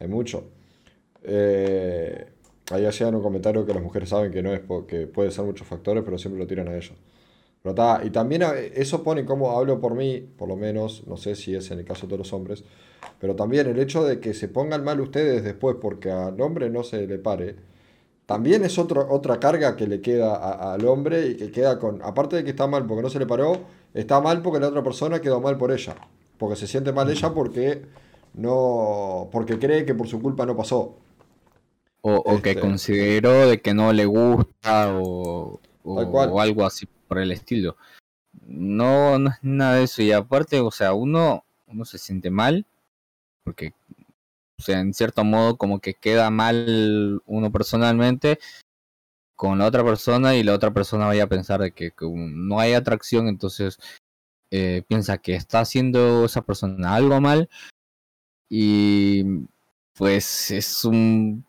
Hay mucho. Eh, ahí hacían un comentario que las mujeres saben que no es porque puede ser muchos factores, pero siempre lo tiran a ellos y también eh, eso pone como hablo por mí, por lo menos, no sé si es en el caso de todos los hombres, pero también el hecho de que se pongan mal ustedes después porque al hombre no se le pare, también es otro, otra carga que le queda al hombre y que queda con, aparte de que está mal porque no se le paró, está mal porque la otra persona quedó mal por ella, porque se siente mal ella porque no, porque cree que por su culpa no pasó. O, o que este. consideró de que no le gusta o, o algo así por el estilo. No, no es nada de eso. Y aparte, o sea, uno, uno se siente mal. Porque, o sea, en cierto modo, como que queda mal uno personalmente con la otra persona y la otra persona vaya a pensar de que, no hay atracción, entonces eh, piensa que está haciendo esa persona algo mal y pues es un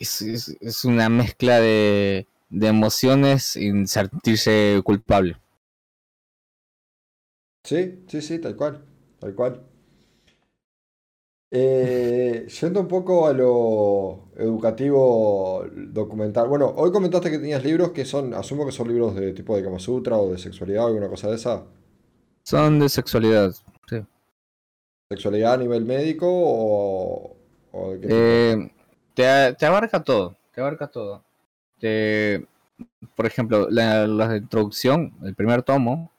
es una mezcla de, de emociones sin sentirse culpable. Sí, sí, sí, tal cual, tal cual. Eh, yendo un poco a lo educativo documental. Bueno, hoy comentaste que tenías libros que son, asumo que son libros de tipo de Kama Sutra o de sexualidad o alguna cosa de esa. Son de sexualidad, sí. ¿Sexualidad a nivel médico o, de qué eh, te, te abarca todo, te abarca todo. Por ejemplo, la, introducción, el primer tomo,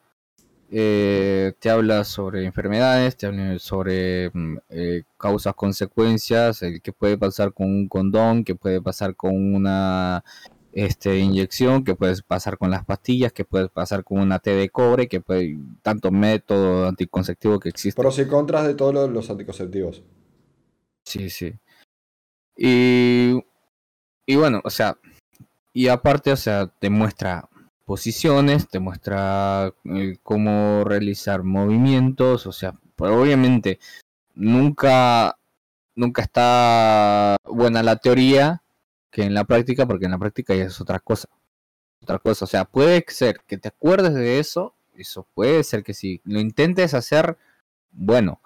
eh, te habla sobre enfermedades, te habla sobre mm, eh, causas, consecuencias, el que puede pasar con un condón, que puede pasar con una este, inyección, que puede pasar con las pastillas, que puede pasar con una T de cobre, que puede tanto método anticonceptivo que existe. Pros y contras de todos los, anticonceptivos. Sí, sí. Y, y bueno, o sea, y aparte, o sea, te muestra posiciones, te muestra eh, cómo realizar movimientos, o sea, pues obviamente nunca, nunca está buena la teoría, que en la práctica, porque en la práctica ya es otra cosa. Otra cosa, o sea, puede ser que te acuerdes de eso, eso puede ser que si lo intentes hacer, bueno,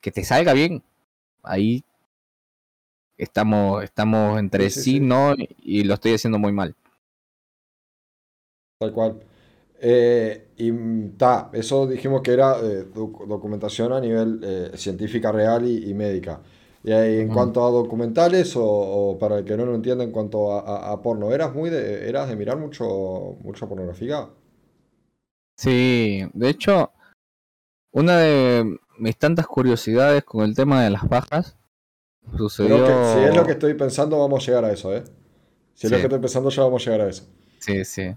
que te salga bien, ahí estamos, estamos entre sí, sí. no, y lo estoy haciendo muy mal. Tal cual. Eh, y ta, eso dijimos que era eh, doc- documentación a nivel eh, científica real y, y médica. Y ahí, en cuanto a documentales, o, o para el que no lo entienda, en cuanto a, a- a porno, ¿eras muy de, eras de mirar mucho, mucha pornografía? Sí, de hecho, una de mis tantas curiosidades con el tema de las bajas sucedió... que si es lo que estoy pensando, vamos a llegar a eso, ¿eh? Si es lo que estoy pensando, ya vamos a llegar a eso. Sí, sí.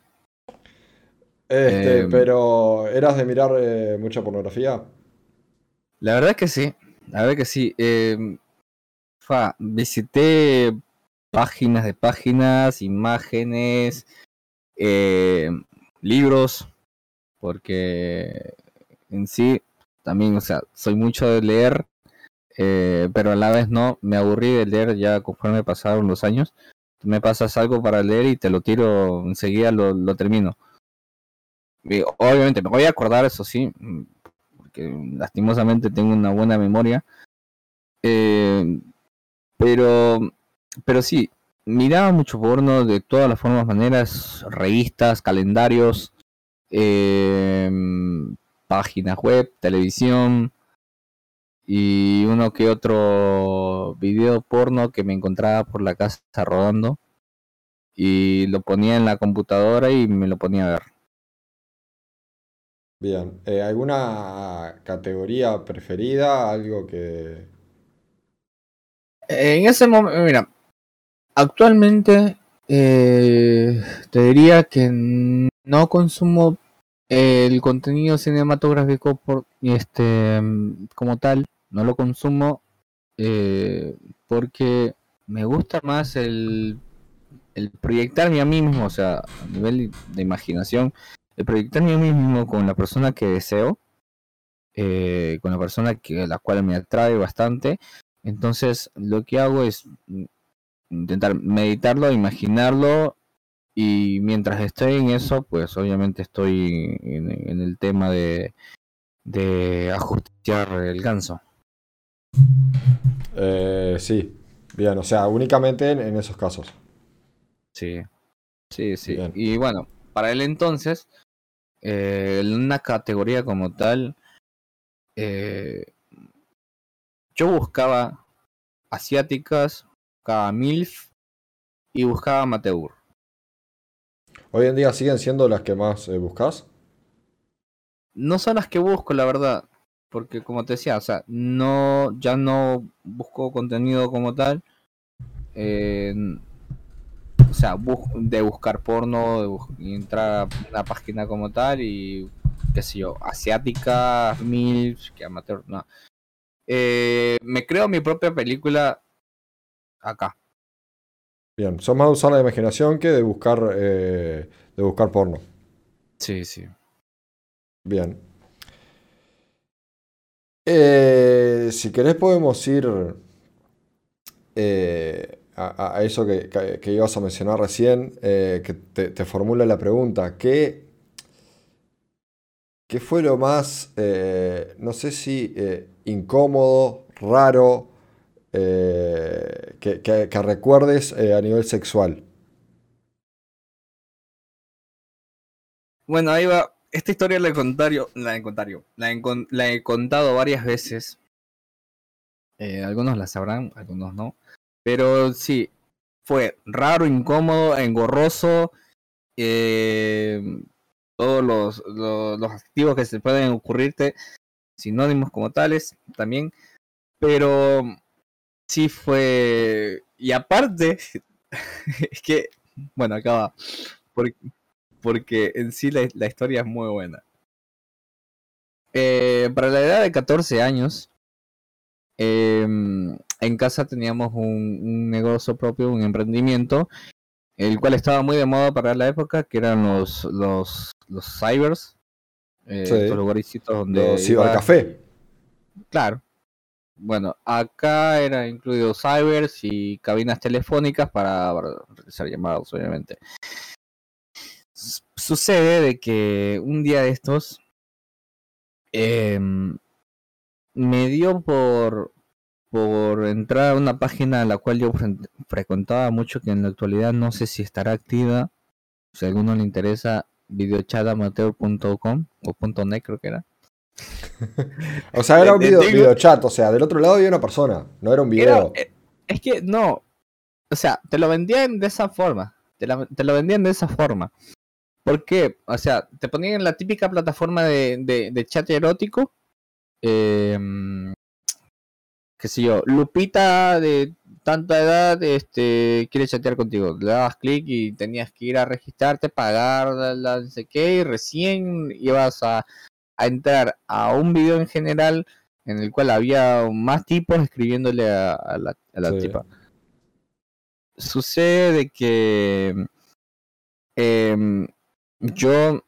Este, Em. pero ¿eras de mirar eh, mucha pornografía? La verdad que sí, la verdad que sí. Eh, fa, visité páginas de páginas, imágenes, eh, libros, porque en sí también, o sea, soy mucho de leer, eh, pero a la vez no, me aburrí de leer ya conforme pasaron los años. Me pasas algo para leer y te lo tiro enseguida, lo, lo termino. Y obviamente me voy a acordar, eso sí, mm, porque lastimosamente tengo una buena memoria. Eh, pero, pero sí, miraba mucho porno de todas las formas, maneras, revistas, calendarios, eh, páginas web, televisión y uno que otro video porno que me encontraba por la casa rodando y lo ponía en la computadora y me lo ponía a ver. Bien. Eh, ¿alguna categoría preferida? Algo que... En ese momento, mira, actualmente eh, te diría que no consumo el contenido cinematográfico por este como tal, no lo consumo eh, porque me gusta más el, el proyectarme a mí mismo, o sea, a nivel de imaginación, el proyectarme a mí mismo con la persona que deseo, eh, con la persona que la cual me atrae bastante. Entonces, lo que hago es intentar meditarlo, imaginarlo y mientras estoy en eso, pues obviamente estoy en, en el tema de, de ajustar el ganso. Eh, sí. Bien, o sea, únicamente en, en esos casos. Sí, sí, sí. Bien. Y bueno, para el entonces, eh, en una categoría como tal, eh, yo buscaba asiáticas, buscaba MILF y buscaba amateur. Hoy en día siguen siendo las que más eh, buscas. no son las que busco, la verdad. Porque como te decía, o sea, no, ya no busco contenido como tal. Eh, sea, bus- de buscar porno, de bus- y entrar a una página como tal y qué sé yo, asiática, mil, que amateur, no. Eh, me creo mi propia película acá. Bien, son más de usar la imaginación que de buscar, eh, de buscar porno. Sí, sí. Bien. Eh, si querés podemos ir eh, a, eso que, que- que ibas a mencionar recién, eh, que te, te formule la pregunta. ¿Qué, qué fue lo más, eh, no sé si eh, incómodo, raro, que, que- recuerdes a nivel sexual? Bueno, ahí va. Esta historia la he contado, la he contado, la he, la he contado varias veces. Algunos la sabrán, algunos no. Pero sí, fue raro, incómodo, engorroso. eh, todos los, los, adjetivos que se pueden ocurrirte, sinónimos como tales también. Pero sí fue. Y aparte, [LAUGHS] es que, bueno, acaba. Porque, porque en sí la, la historia es muy buena. Eh, para la edad de 14 años, em, en casa teníamos un, un negocio propio, un emprendimiento, el cual estaba muy de moda para la época, que eran los, los, los cybers, eh, Sí. estos lugarcitos donde Los iba- cibercafé. Claro. bueno, acá era incluido cybers y cabinas telefónicas para realizar llamadas, obviamente. Sucede de que un día de estos em, me dio por por entrar a una página a la cual yo frecuentaba mucho, que en la actualidad no sé si estará activa. Si a alguno le interesa, videochatamateur.com o .net creo que era. [LAUGHS] o sea, era un video, videochat, o sea, del otro lado había una persona, no era un video. Eh, es que no, o sea, te lo vendían de esa forma, te, lo vendían de esa forma. ¿Por qué? O sea, te ponían en la típica plataforma de, de chat erótico, eh, qué sé yo, Lupita de tanta edad este, quiere chatear contigo. Le dabas clic y tenías que ir a registrarte, pagar la, no sé qué, y recién ibas a, entrar a un video en general en el cual había más tipos escribiéndole a, la, tipa. Sucede que em, yo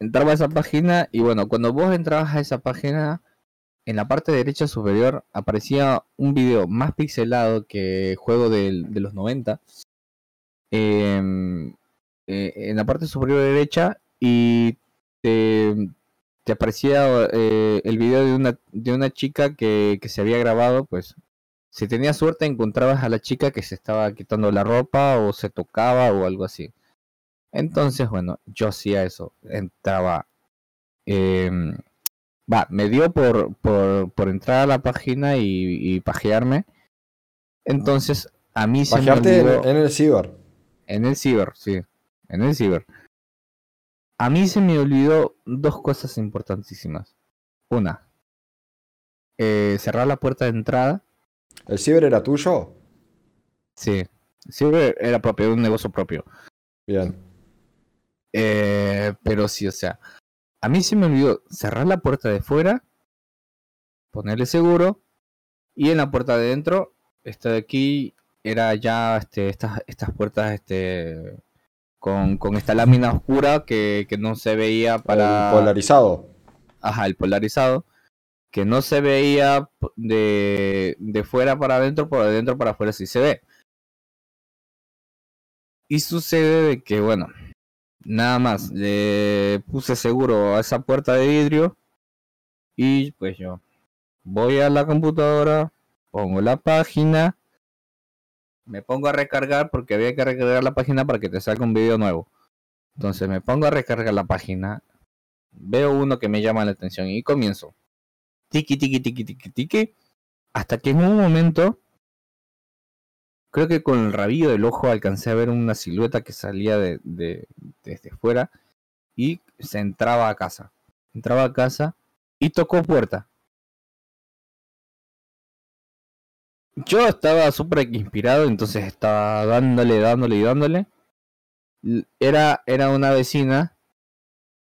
entraba a esa página y bueno, cuando vos entrabas a esa página en la parte derecha superior aparecía un video más pixelado que juego de, los 90. Em, eh, en la parte superior derecha y te, aparecía eh, el video de una, de una chica que, que se había grabado, pues si tenías suerte encontrabas a la chica que se estaba quitando la ropa o se tocaba o algo así. Entonces, bueno, yo hacía eso. Entraba eh, Va, me dio por, por, entrar a la página y, pajearme. Entonces, a mí se me olvidó... en, el ciber. En el ciber, sí. En el ciber. A mí se me olvidó dos cosas importantísimas. Una, eh, cerrar la puerta de entrada. ¿El ciber era tuyo? Sí. El ciber era propio, un negocio propio. Bien. Eh, pero sí, o sea, a mí se me olvidó cerrar la puerta de fuera, ponerle seguro, y en la puerta de dentro, esta de aquí era ya este, estas, estas puertas este, con, con esta lámina oscura que, que, no se veía para... El polarizado. Ajá, el polarizado. Que no se veía de, de fuera para adentro, por adentro para afuera sí se ve. Y sucede de que, bueno, Nada más, le puse seguro a esa puerta de vidrio y pues yo voy a la computadora, pongo la página, me pongo a recargar porque había que recargar la página para que te salga un video nuevo. Entonces me pongo a recargar la página, veo uno que me llama la atención y comienzo. Tiki, tiki, tiki, tiki, tiki. Hasta que en un momento creo que con el rabillo del ojo alcancé a ver una silueta que salía de, desde fuera y se entraba a casa. Entraba a casa y tocó puerta. Yo estaba súper inspirado, entonces estaba dándole, dándole y dándole. Era, era una vecina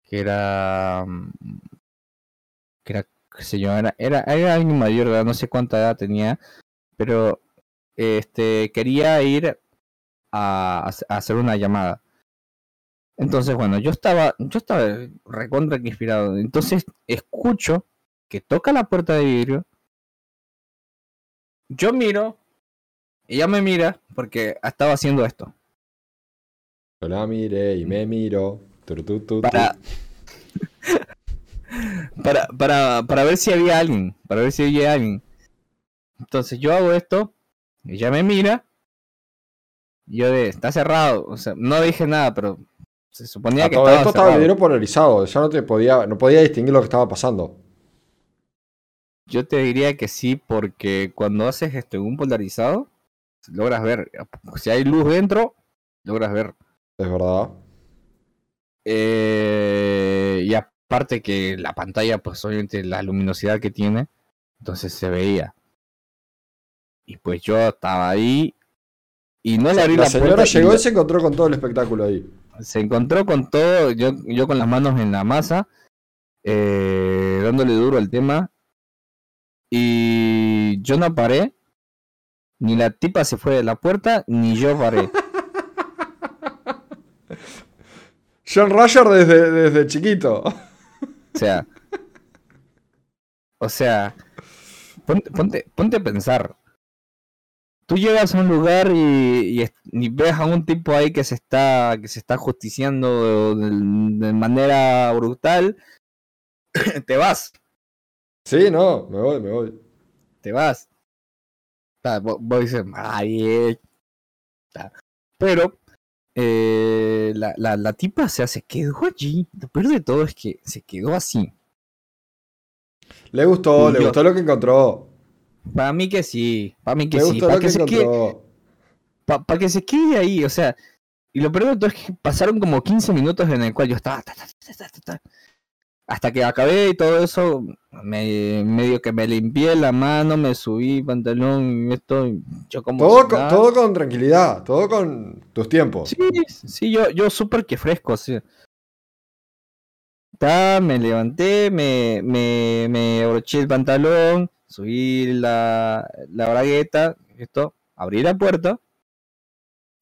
que era. Mm, que era, qué yo, era, era, era alguien mayor, no sé cuánta edad tenía, pero este, quería ir a, hacer una llamada. Entonces, bueno, yo estaba, yo estaba recontra inspirado. Entonces, escucho que toca la puerta de vidrio. Yo miro, ella me mira porque estaba haciendo esto. Yo la miré y me miro. para, [LAUGHS] para, para, para ver si había alguien, para ver si había alguien. Entonces yo hago esto ella me mira. Y yo de, está cerrado. O sea, no dije nada, pero se suponía que todo estaba esto estaba el vidrio polarizado. Ya no te podía, no podía distinguir lo que estaba pasando. Yo te diría que sí, porque cuando haces esto en un polarizado, logras ver. Si hay luz dentro, logras ver. Es verdad. Eh, y aparte que la pantalla, pues obviamente la luminosidad que tiene, entonces se veía. Y pues yo estaba ahí y no le abrí la, la señora llegó y se encontró con todo el espectáculo ahí. Se encontró con todo, yo, yo con las manos en la masa, eh, dándole duro al tema. Y yo no paré, ni la tipa se fue de la puerta, ni yo paré. [LAUGHS] John Roger desde, desde chiquito. O sea. O sea. ponte, ponte, ponte a pensar. Tú llegas a un lugar y, y, ves a un tipo ahí que se está, que se está justiciando de, de manera brutal, [COUGHS] te vas. Sí, no, me voy, me voy. Te vas. Vos, dices, ay, pero eh, la, la, la, tipa se quedó allí. Lo peor de todo es que se quedó así. Le gustó, le gustó lo que encontró. Para mí que sí, para mí que sí. Para que, se quede, para que se quede ahí, o sea. Y lo peor de todo es que pasaron como 15 minutos en el cual yo estaba hasta que acabé y todo eso, me, medio que me limpié la mano, me subí pantalón y esto, yo como... Todo, con, todo con tranquilidad, todo con tus tiempos. Sí, sí, yo, yo súper que fresco, así. me levanté, me, me, me abroché el pantalón, subí la, la bragueta, esto, abrí la puerta,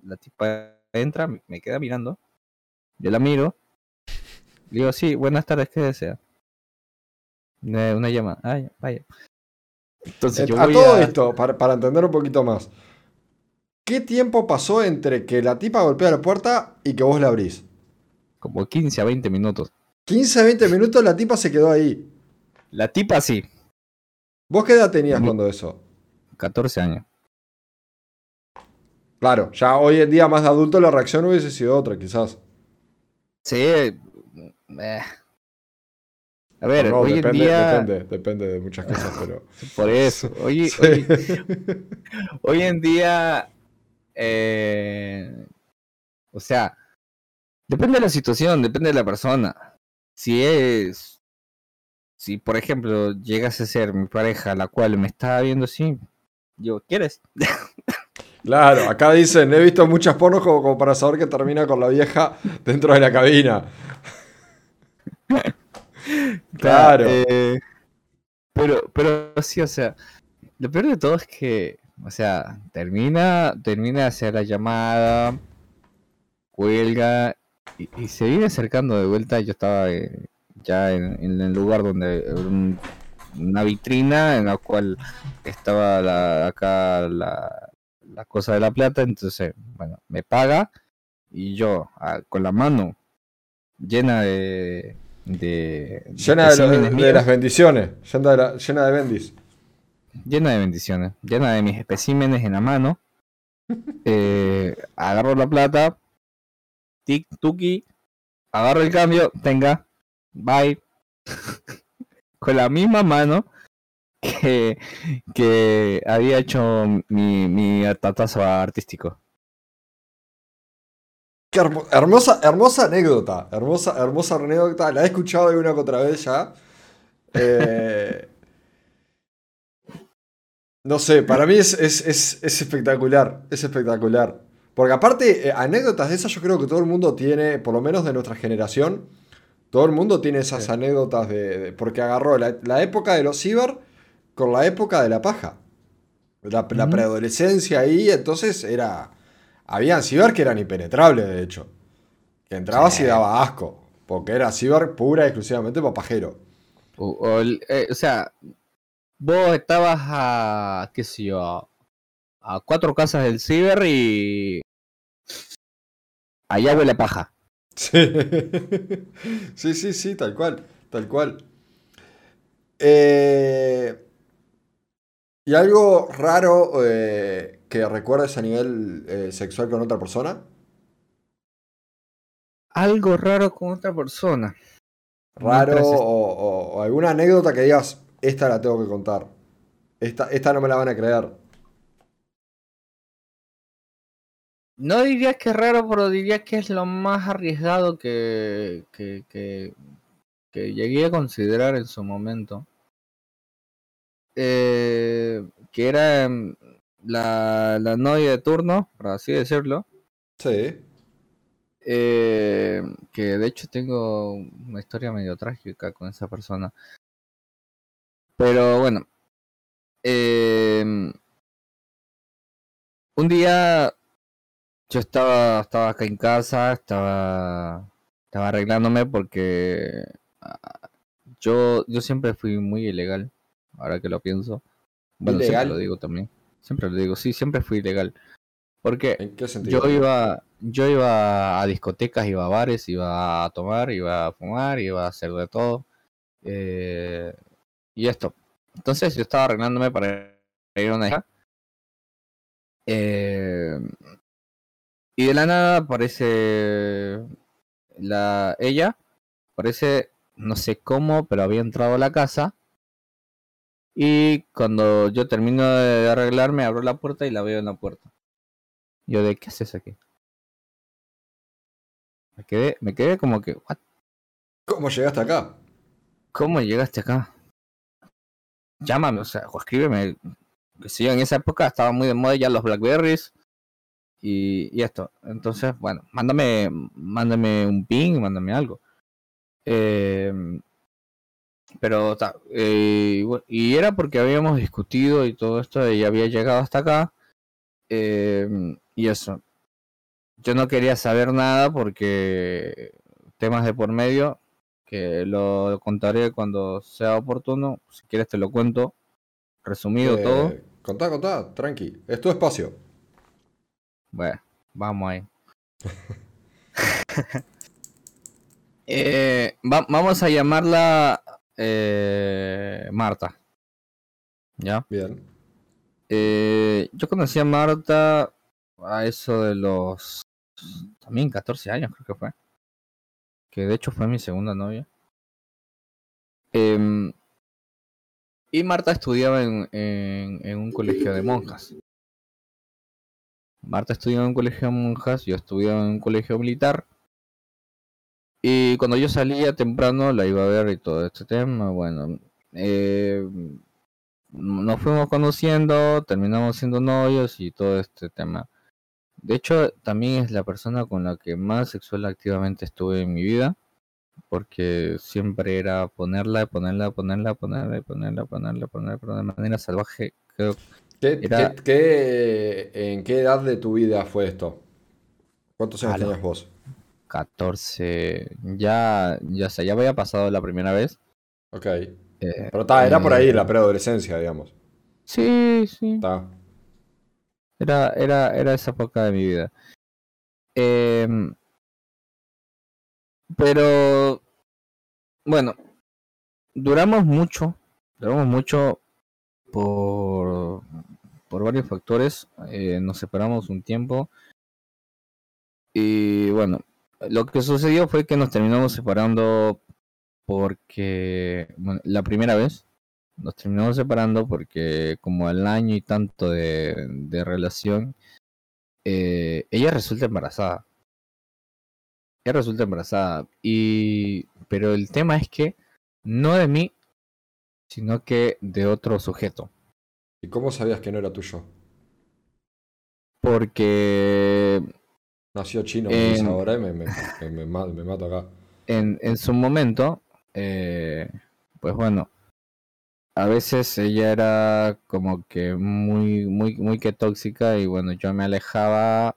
la tipa entra, me queda mirando, yo la miro, digo, sí, buenas tardes, ¿qué desea? Una llamada. Ah, vaya. Entonces, yo a todo esto, para, para, entender un poquito más. ¿Qué tiempo pasó entre que la tipa golpea la puerta y que vos la abrís? Como 15 a 20 minutos. 15 a 20 minutos la tipa se quedó ahí. La tipa sí. ¿Vos qué edad tenías cuando eso? 14 años. Claro, ya hoy en día más de adulto la reacción hubiese sido otra, quizás. Sí, eh. A ver, hoy en día. Depende, depende de muchas cosas, pero. [LAUGHS] Por eso. Hoy, [LAUGHS] [LAUGHS] hoy, en día. Eh, o sea, depende de la situación, depende de la persona. Si es. Si, por ejemplo, llegase a ser mi pareja, la cual me está viendo así, yo, ¿quieres? [LAUGHS] Claro, acá dicen, he visto muchas pornos como para saber que termina con la vieja dentro de la cabina. [LAUGHS] claro. Eh, pero, pero sí, o sea, lo peor de todo es que, o sea, termina, termina de hacer la llamada, cuelga y, se viene acercando de vuelta. Yo estaba eh, ya en, el lugar donde una vitrina en la cual estaba la, acá la, la cosa de la plata. Entonces, bueno, me paga y yo con la mano llena de, de, llena de, las bendiciones, llena de, llena de bendis. Llena de bendiciones, llena de mis especímenes en la mano. [LAUGHS] Eh, agarro la plata, tic, tuki, agarro el cambio, tenga, bye. Con la misma mano que, que había hecho mi, mi tatazo artístico hermosa, hermosa anécdota. Hermosa, hermosa anécdota. La he escuchado de una otra vez ya. Eh, no sé, para mí es, espectacular. Es espectacular. Porque aparte, eh, anécdotas de esas yo creo que todo el mundo tiene, por lo menos de nuestra generación, todo el mundo tiene esas anécdotas de, Porque agarró la, época de los ciber con la época de la paja. La, la preadolescencia ahí, entonces era habían ciber que eran impenetrables, de hecho. Que entrabas y daba asco. Porque era ciber pura y exclusivamente papajero. O, eh, o, sea, vos estabas a, qué sé yo, a, cuatro casas del ciber y... Allá huele paja. Sí. [LAUGHS] sí, sí, sí, tal cual, tal cual. Eh, y algo raro eh, que recuerdes a nivel eh, sexual con otra persona? Algo raro con otra persona. Raro o, alguna anécdota que digas, esta la tengo que contar. Esta, esta no me la van a creer. No diría que es raro, pero diría que es lo más arriesgado que, que, que, que llegué a considerar en su momento. Eh, que era la, la novia de turno, por así decirlo. Sí. Eh, que de hecho tengo una historia medio trágica con esa persona. Pero bueno. Eh, un día yo estaba, estaba acá en casa, estaba, estaba arreglándome porque ah, yo, yo siempre fui muy ilegal, ahora que lo pienso. Bueno, siempre ¿Ilegal? lo digo también. Siempre lo digo, sí, siempre fui ilegal. Porque ¿En qué sentido? yo iba, yo iba a discotecas, iba a bares, iba a tomar, iba a fumar, iba a hacer de todo. Eh, y esto. Entonces yo estaba arreglándome para ir a una hija. Eh, y de la nada aparece la ella, parece, no sé cómo, pero había entrado a la casa. Y cuando yo termino de arreglarme, abro la puerta y la veo en la puerta. Yo de, ¿qué haces aquí? Me quedé, me quedé como que, "What? ¿Cómo llegaste acá? ¿cómo llegaste acá? Llámame, o sea, o escríbeme. Que sí, en esa época estaba muy de moda ya los Blackberries y, y esto. Entonces, bueno, mándame, mándame un ping, mándame algo. Eh, pero eh, y era porque habíamos discutido y todo esto y había llegado hasta acá. eh, y eso. Yo no quería saber nada porque temas de por medio que lo contaré cuando sea oportuno. Si quieres te lo cuento. Resumido Eh, todo. Contá, contá, tranqui. Es tu espacio. Bueno, vamos ahí. [LAUGHS] Eh, va- vamos a llamarla eh, Marta. ¿Ya? Bien. Eh, yo conocí a Marta a eso de los también 14 años creo que fue. Que de hecho fue mi segunda novia. Em, y Marta estudiaba en, en, en un colegio de monjas. Marta estudiaba en un colegio de monjas, yo estudiaba en un colegio militar. Y cuando yo salía temprano la iba a ver y todo este tema. Bueno, eh, nos fuimos conociendo, terminamos siendo novios y todo este tema. De hecho, también es la persona con la que más sexual activamente estuve en mi vida, porque siempre era ponerla, ponerla, ponerla, ponerla, ponerla, ponerla, ponerla, ponerla de manera salvaje. Creo ¿Qué, Era- qué- qué- ¿En qué edad de tu vida fue esto? ¿Cuántos años tenías vos? 14, ya, ya sé, ya había pasado la primera vez. Ok. eh, Pero ta, era por ahí la preadolescencia, digamos. Sí, sí. Ta. Era, era, era esa época de mi vida. Em, pero, bueno, duramos mucho, duramos mucho por, por varios factores. eh, nos separamos un tiempo. Y bueno, lo que sucedió fue que nos terminamos separando porque, bueno, la primera vez nos terminamos separando porque como al año y tanto de, de relación, eh, ella resulta embarazada. Ella resulta embarazada. Y, pero el tema es que no de mí, sino que de otro sujeto. ¿Y cómo sabías que no era tuyo? Porque Nació chino, me En- ahora y me, me, me- me ma- me mato acá. en, en su momento, eh, pues bueno, a veces ella era como que muy, muy, muy que tóxica y bueno, yo me alejaba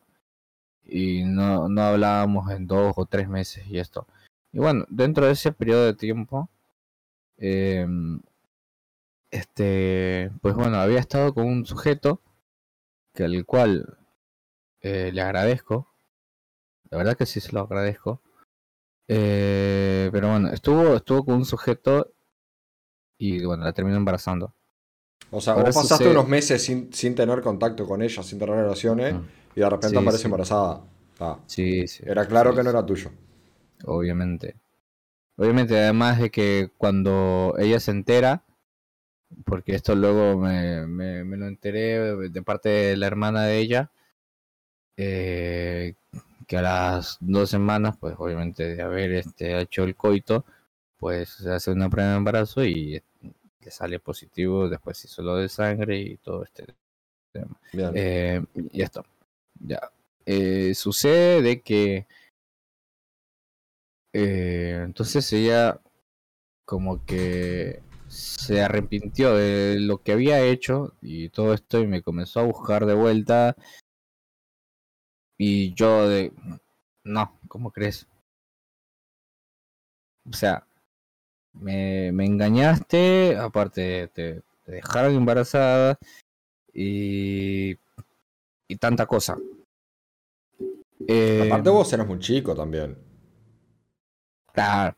y no, no hablábamos en dos o tres meses y esto. Y bueno, dentro de ese periodo de tiempo, em, este, pues bueno, había estado con un sujeto que al cual eh, le agradezco, la verdad que sí se lo agradezco. Eh, pero bueno, estuvo, estuvo con un sujeto y bueno, la terminó embarazando. O sea, Ahora vos pasaste sucede- unos meses sin, sin tener contacto con ella, sin tener relaciones, Mm. y de repente Sí, aparece sí. embarazada. Ta. Sí, sí. Era claro sí, que no era tuyo. Obviamente. Obviamente, además de que cuando ella se entera, porque esto luego me, me, me lo enteré de parte de la hermana de ella, eh, que a las dos semanas, pues obviamente de haber este, hecho el coito, pues se hace una prueba de embarazo y le sale positivo, después hizo lo de sangre y todo este Bien. Eh, y esto. Ya. Eh, sucede de que. eh, entonces ella. Como que. Se arrepintió de lo que había hecho y todo esto y me comenzó a buscar de vuelta. Y yo de. No, ¿cómo crees? O sea, me, me engañaste, aparte te, te dejaron embarazada y, y tanta cosa. Eh, Aparte vos eras muy chico también. Claro.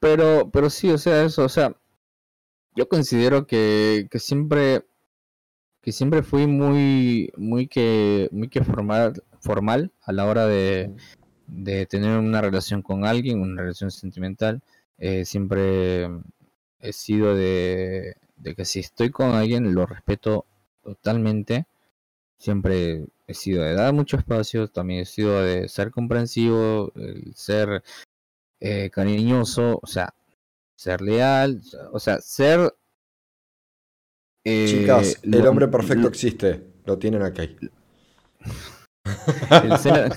Pero, pero sí, o sea, eso, o sea, yo considero que, que siempre que siempre fui muy muy que muy que formal formal a la hora de, de tener una relación con alguien, una relación sentimental. Eh, siempre he sido de, de que si estoy con alguien lo respeto totalmente. Siempre he sido de dar mucho espacio, también he sido de ser comprensivo, ser eh, cariñoso, o sea, ser leal, o sea, ser... Eh, Chicas, el hombre perfecto existe, lo tienen aquí. [LAUGHS]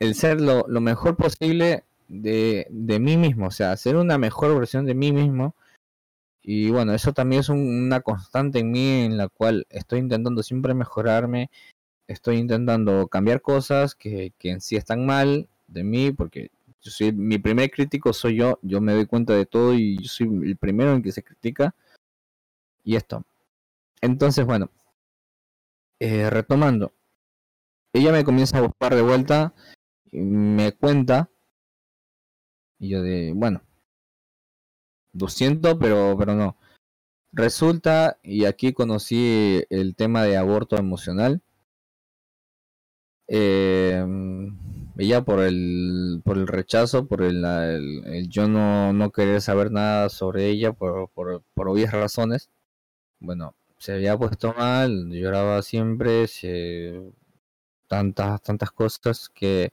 El ser, lo, mejor posible de, de, mí mismo, o sea, ser una mejor versión de mí mismo. Y bueno, eso también es una constante en mí en la cual estoy intentando siempre mejorarme, estoy intentando cambiar cosas que, que en sí están mal de mí, porque yo soy mi primer crítico soy yo, yo me doy cuenta de todo y yo soy el primero en que se critica. Y esto. Entonces, bueno, eh, retomando, ella me comienza a buscar de vuelta, y me cuenta, y yo de, bueno, 200, pero, pero no. Resulta, y aquí conocí el tema de aborto emocional. Eh, ella por el, por el rechazo, por el, el, yo no, no, querer saber nada sobre ella por, por, por, obvias razones. Bueno, se había puesto mal, lloraba siempre, se, tantas, tantas cosas que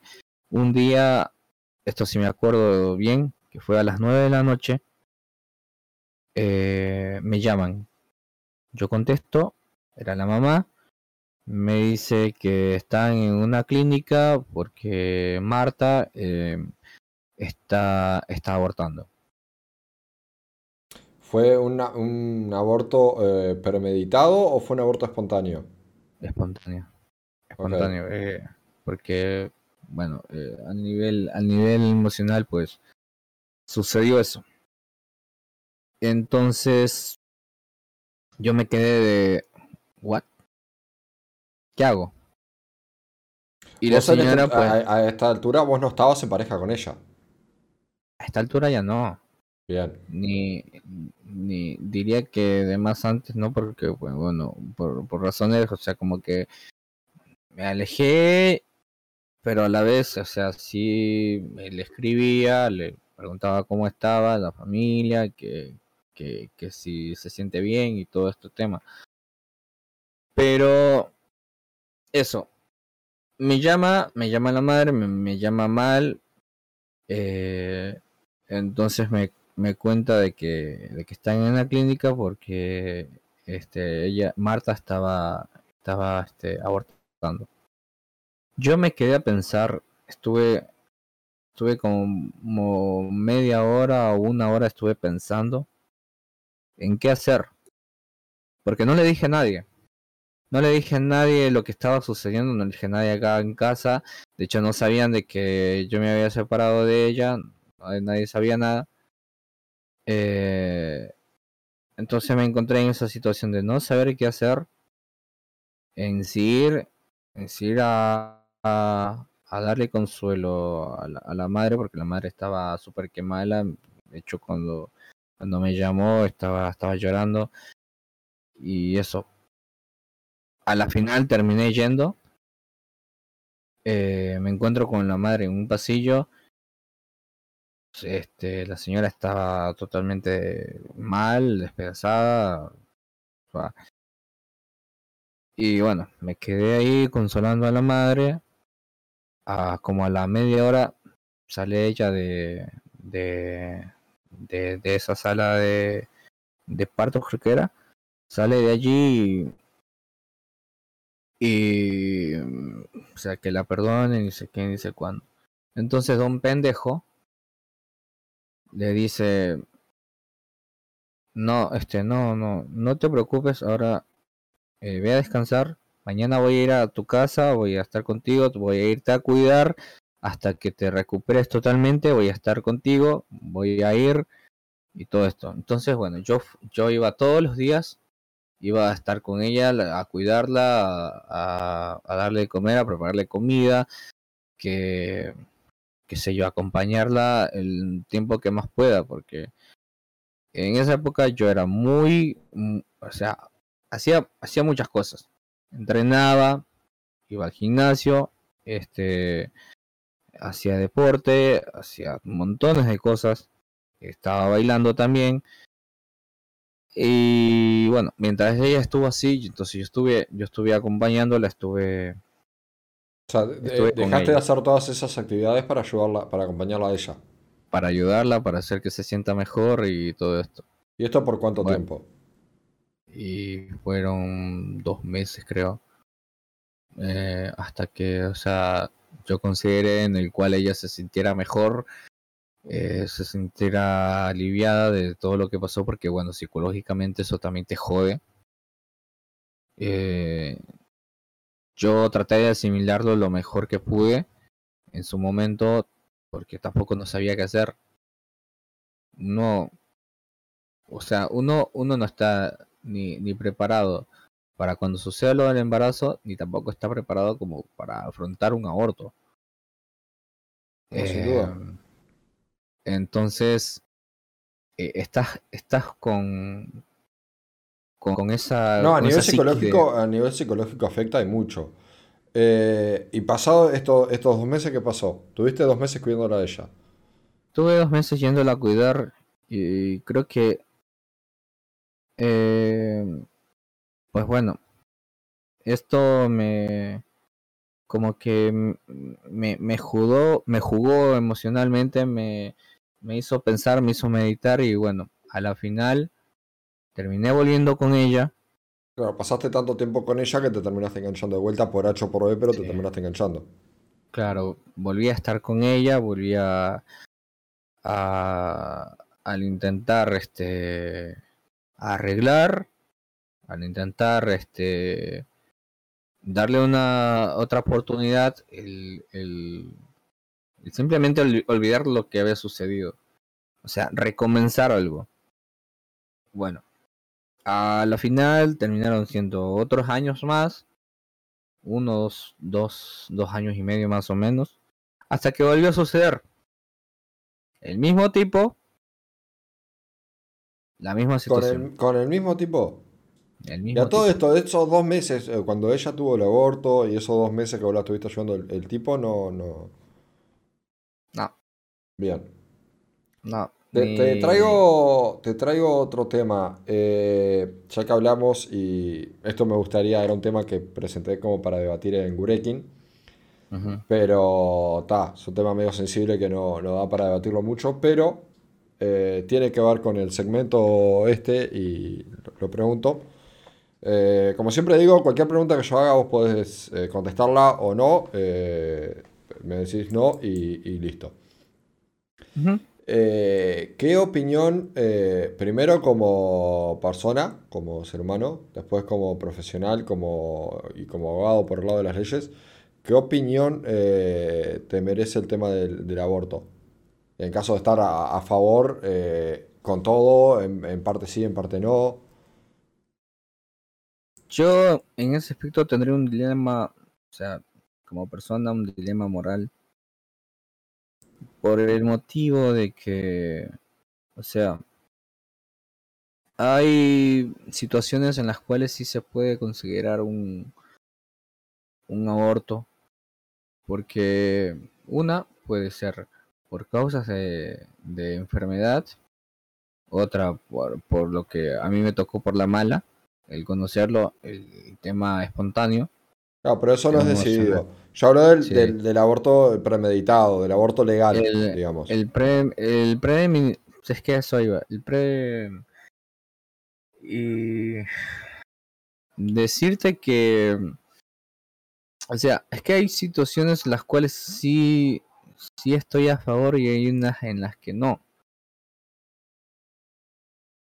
un día, esto sí me acuerdo bien, que fue a las 9 de la noche, eh, me llaman. Yo contesto, era la mamá, me dice que están en una clínica porque Marta eh, está, está abortando. ¿Fue un aborto eh, premeditado o fue un aborto espontáneo? Espontáneo. Espontáneo. Eh, porque, bueno, a, nivel, a nivel emocional, pues sucedió eso. Entonces, yo me quedé de, ¿what? ¿Qué hago? Y la señora, pues, a, esta altura vos no estabas en pareja con ella. A esta altura ya no. Bien. Ni, ni diría que de más antes, ¿no? Porque, pues, bueno, por, por razones, o sea, como que me alejé, pero a la vez, o sea, sí le escribía, le preguntaba cómo estaba la familia, que, que, que si se siente bien y todo este tema. Pero eso. Me llama, me llama la madre, me, llama mal. Eh, entonces me, me cuenta de que, de que están en la clínica porque este, ella, Marta estaba, estaba este, abortando. Yo me quedé a pensar, estuve, estuve como media hora o una hora estuve pensando en qué hacer. Porque no le dije a nadie. No le dije a nadie lo que estaba sucediendo, no le dije a nadie acá en casa. De hecho, no sabían de que yo me había separado de ella, nadie sabía nada. Eh, entonces me encontré en esa situación de no saber qué hacer, en sí ir, en ir a, a, darle consuelo a la, madre, porque la madre estaba súper quemada. De hecho, cuando, cuando me llamó estaba, estaba llorando. Y eso, a la final terminé yendo. Eh, me encuentro con la madre en un pasillo. Este, la señora estaba totalmente mal, despedazada. Y bueno, me quedé ahí consolando a la madre. A, como a la media hora sale ella de, de, de, de esa sala de, de parto, creo que era. Sale de allí mm, o sea que la perdonen y sé quién dice cuándo entonces don pendejo le dice no este no no no te preocupes ahora eh, ve a descansar mañana voy a ir a tu casa voy a estar contigo voy a irte a cuidar hasta que te recuperes totalmente voy a estar contigo voy a ir y todo esto. Entonces, bueno, yo, yo iba todos los días, iba a estar con ella, a cuidarla, a, darle de comer, a prepararle comida, que, qué sé yo, acompañarla el tiempo que más pueda, porque en esa época yo era muy, mm, o sea, hacía, hacía muchas cosas. Entrenaba, iba al gimnasio, este, hacía deporte, hacía montones de cosas, estaba bailando también. Y bueno, mientras ella estuvo así, entonces yo estuve, yo estuve acompañándola, estuve. O sea, dejaste de hacer todas esas actividades para ayudarla, para acompañarla a ella. Para ayudarla, para hacer que se sienta mejor y todo esto. ¿Y esto por cuánto tiempo? Y fueron dos meses, creo. Eh, hasta que, o sea, yo consideré en el cual ella se sintiera mejor, eh, se sintiera aliviada de todo lo que pasó, porque bueno, psicológicamente eso también te jode. Eh, yo traté de asimilarlo lo mejor que pude en su momento, porque tampoco no sabía qué hacer. No, o sea, uno, uno no está ni, ni preparado para cuando suceda lo del embarazo, ni tampoco está preparado como para afrontar un aborto. Em, entonces, eh, estás, estás con, con, esa. No, a nivel psicológico, a nivel psicológico afecta y mucho. Eh, y pasado esto, estos dos meses, ¿qué pasó? ¿Tuviste dos meses cuidándola de ella? Tuve dos meses yéndola a cuidar y creo que eh, pues bueno, esto me como que me, me jugó, me jugó emocionalmente, me, me hizo pensar, me hizo meditar y bueno, a la final terminé volviendo con ella. Claro, pasaste tanto tiempo con ella que te terminaste enganchando de vuelta por H o por B, pero te terminaste enganchando. Claro, volví a estar con ella, volví a, a al intentar este arreglar, al intentar este darle una otra oportunidad, el, el, simplemente olvidar lo que había sucedido. O sea, recomenzar algo. Bueno, a la final terminaron siendo otros años más, unos dos, dos años y medio más o menos, hasta que volvió a suceder. El mismo tipo, la misma situación. ¿Con el, mismo tipo? El y a todo esto, esos dos meses, eh, cuando ella tuvo el aborto y esos dos meses que vos la estuviste ayudando, el, tipo. No. Bien. No. Te, traigo, te traigo otro tema. Eh, ya que hablamos, y esto me gustaría, era un tema que presenté como para debatir en Gurekin. Pero está, es un tema medio sensible que no, no da para debatirlo mucho, pero eh, tiene que ver con el segmento este y lo, pregunto. Eh, como siempre digo, cualquier pregunta que yo haga vos podés eh, contestarla o no. me decís no y, listo. ¿Qué opinión, primero como persona, como ser humano, después como profesional como, y como abogado por el lado de las leyes, qué opinión te merece el tema del aborto? en caso de estar a, favor eh, con todo, en, parte sí, en parte no. Yo en ese aspecto tendría un dilema, o sea, como persona, un dilema moral. Por el motivo de que, o sea, hay situaciones en las cuales sí se puede considerar un, un aborto. Porque una puede ser por causas de, enfermedad, otra por, por, lo que a mí me tocó por la mala, el conocerlo, el tema espontáneo. No, pero eso no es decidido. Yo hablo del, del, aborto premeditado, del aborto legal, digamos. El pre, el pre, es que eso iba, el pre... Y decirte que, o sea, es que hay situaciones en las cuales sí sí estoy a favor y hay unas en las que no.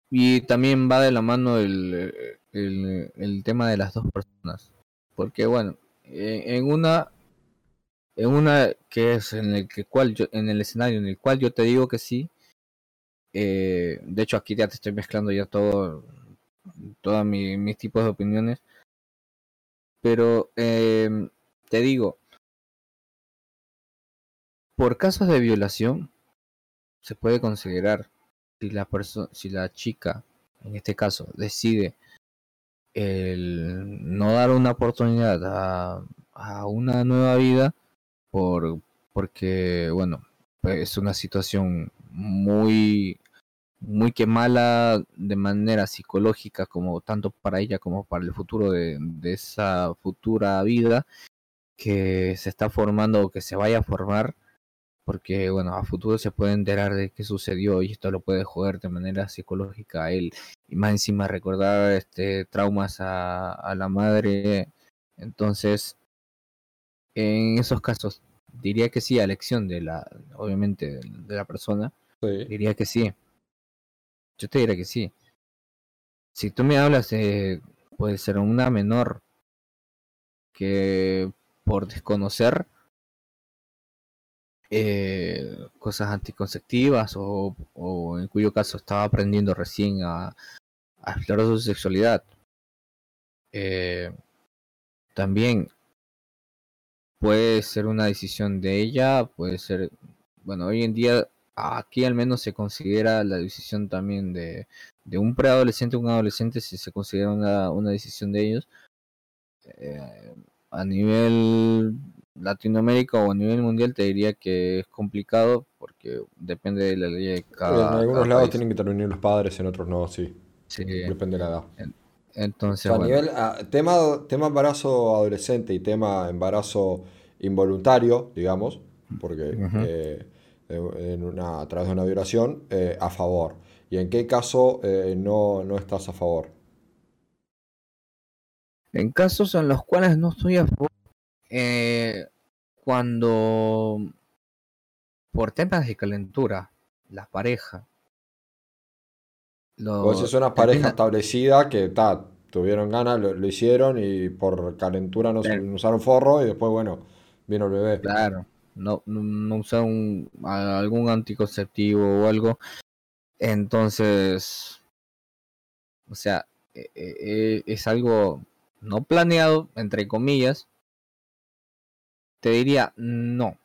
Y también va de la mano el, el, el tema de las dos personas. Porque bueno, en una en una que es en el que cual yo, en el escenario en el cual yo te digo que sí, Eh, de hecho, aquí ya te estoy mezclando ya todo, todos mis tipos de opiniones. Pero em, te digo, por casos de violación, se puede considerar si la persona, si la chica, en este caso, decide el no dar una oportunidad a, a una nueva vida por porque bueno es una situación muy muy que mala de manera psicológica como tanto para ella como para el futuro de, de esa futura vida que se está formando o que se vaya a formar porque bueno, a futuro se puede enterar de qué sucedió y esto lo puede joder de manera psicológica a él y más encima recordar este traumas a, a la madre. Entonces, en esos casos diría que sí, a elección de la, obviamente, de la persona, diría que sí. Yo te diría que sí. Si tú me hablas de, puede ser una menor que por desconocer eh, cosas anticonceptivas o, en cuyo caso estaba aprendiendo recién a, a explorar su sexualidad. Eh, también puede ser una decisión de ella, puede ser, bueno, hoy en día aquí al menos se considera la decisión también de, de un preadolescente o un adolescente, si se considera una, una decisión de ellos. Eh, a nivel Latinoamérica o a nivel mundial te diría que es complicado porque depende de la ley de cada. En algunos lados tienen que intervenir los padres, en otros no, sí. Sí. Depende de la edad. Entonces, o sea, a nivel, a, tema, tema embarazo adolescente y tema embarazo involuntario, digamos, porque uh -huh. eh, en una, a través de una violación, eh, a favor. ¿Y en qué caso eh, no, no estás a favor? En casos en los cuales no estoy a favor, eh, cuando por temas de calentura, la pareja. Lo, pues es una pareja termina... establecida que ta, tuvieron ganas, lo, lo, hicieron y por calentura no, no, usaron forro y después, bueno, vino el bebé. Claro, no, no usaron algún anticonceptivo o algo. Entonces, o sea, es algo no planeado, entre comillas, te diría no.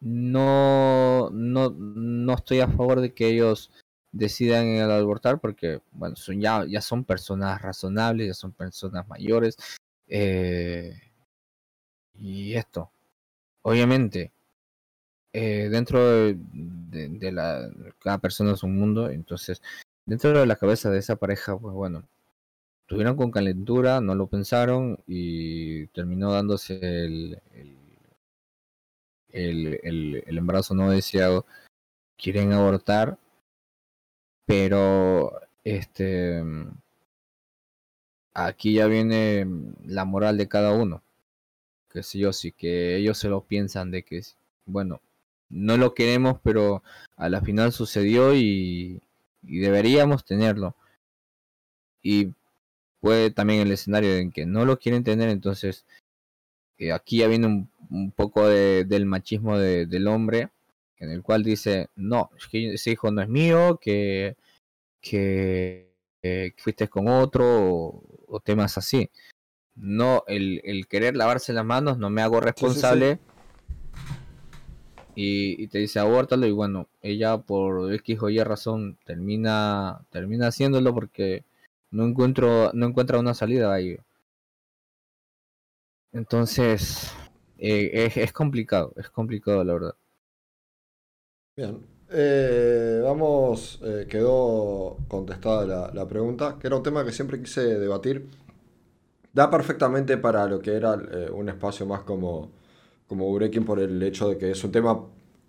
No, no, no estoy a favor de que ellos decidan el abortar porque, bueno, son ya, ya son personas razonables, ya son personas mayores. Eh, y esto, obviamente, eh, dentro de, la, cada persona es un mundo, entonces, dentro de la cabeza de esa pareja, pues bueno, estuvieron con calentura, no lo pensaron y terminó dándose el, el, el, embarazo no deseado. Quieren abortar, pero este aquí ya viene la moral de cada uno. Que si yo sí que ellos se lo piensan de que bueno, no lo queremos, pero a la final sucedió y, y deberíamos tenerlo. Y puede también el escenario en que no lo quieren tener, entonces eh, aquí ya viene un, un poco de, del machismo de, del hombre, en el cual dice, no, es que ese hijo no es mío, que, que, fuiste con otro, o, o, temas así. No, el, el, querer lavarse las manos, no me hago responsable. Sí, sí, sí. Y, y, te dice abórtalo y bueno, ella por X o Y razón termina, termina haciéndolo porque no encuentro, no encuentra una salida ahí. Entonces, eh, es, es, complicado, es complicado la verdad. Bien, eh, vamos, eh, quedó contestada la, la, pregunta, que era un tema que siempre quise debatir. Da perfectamente para lo que era un espacio más como, como Breaking por el hecho de que es un tema,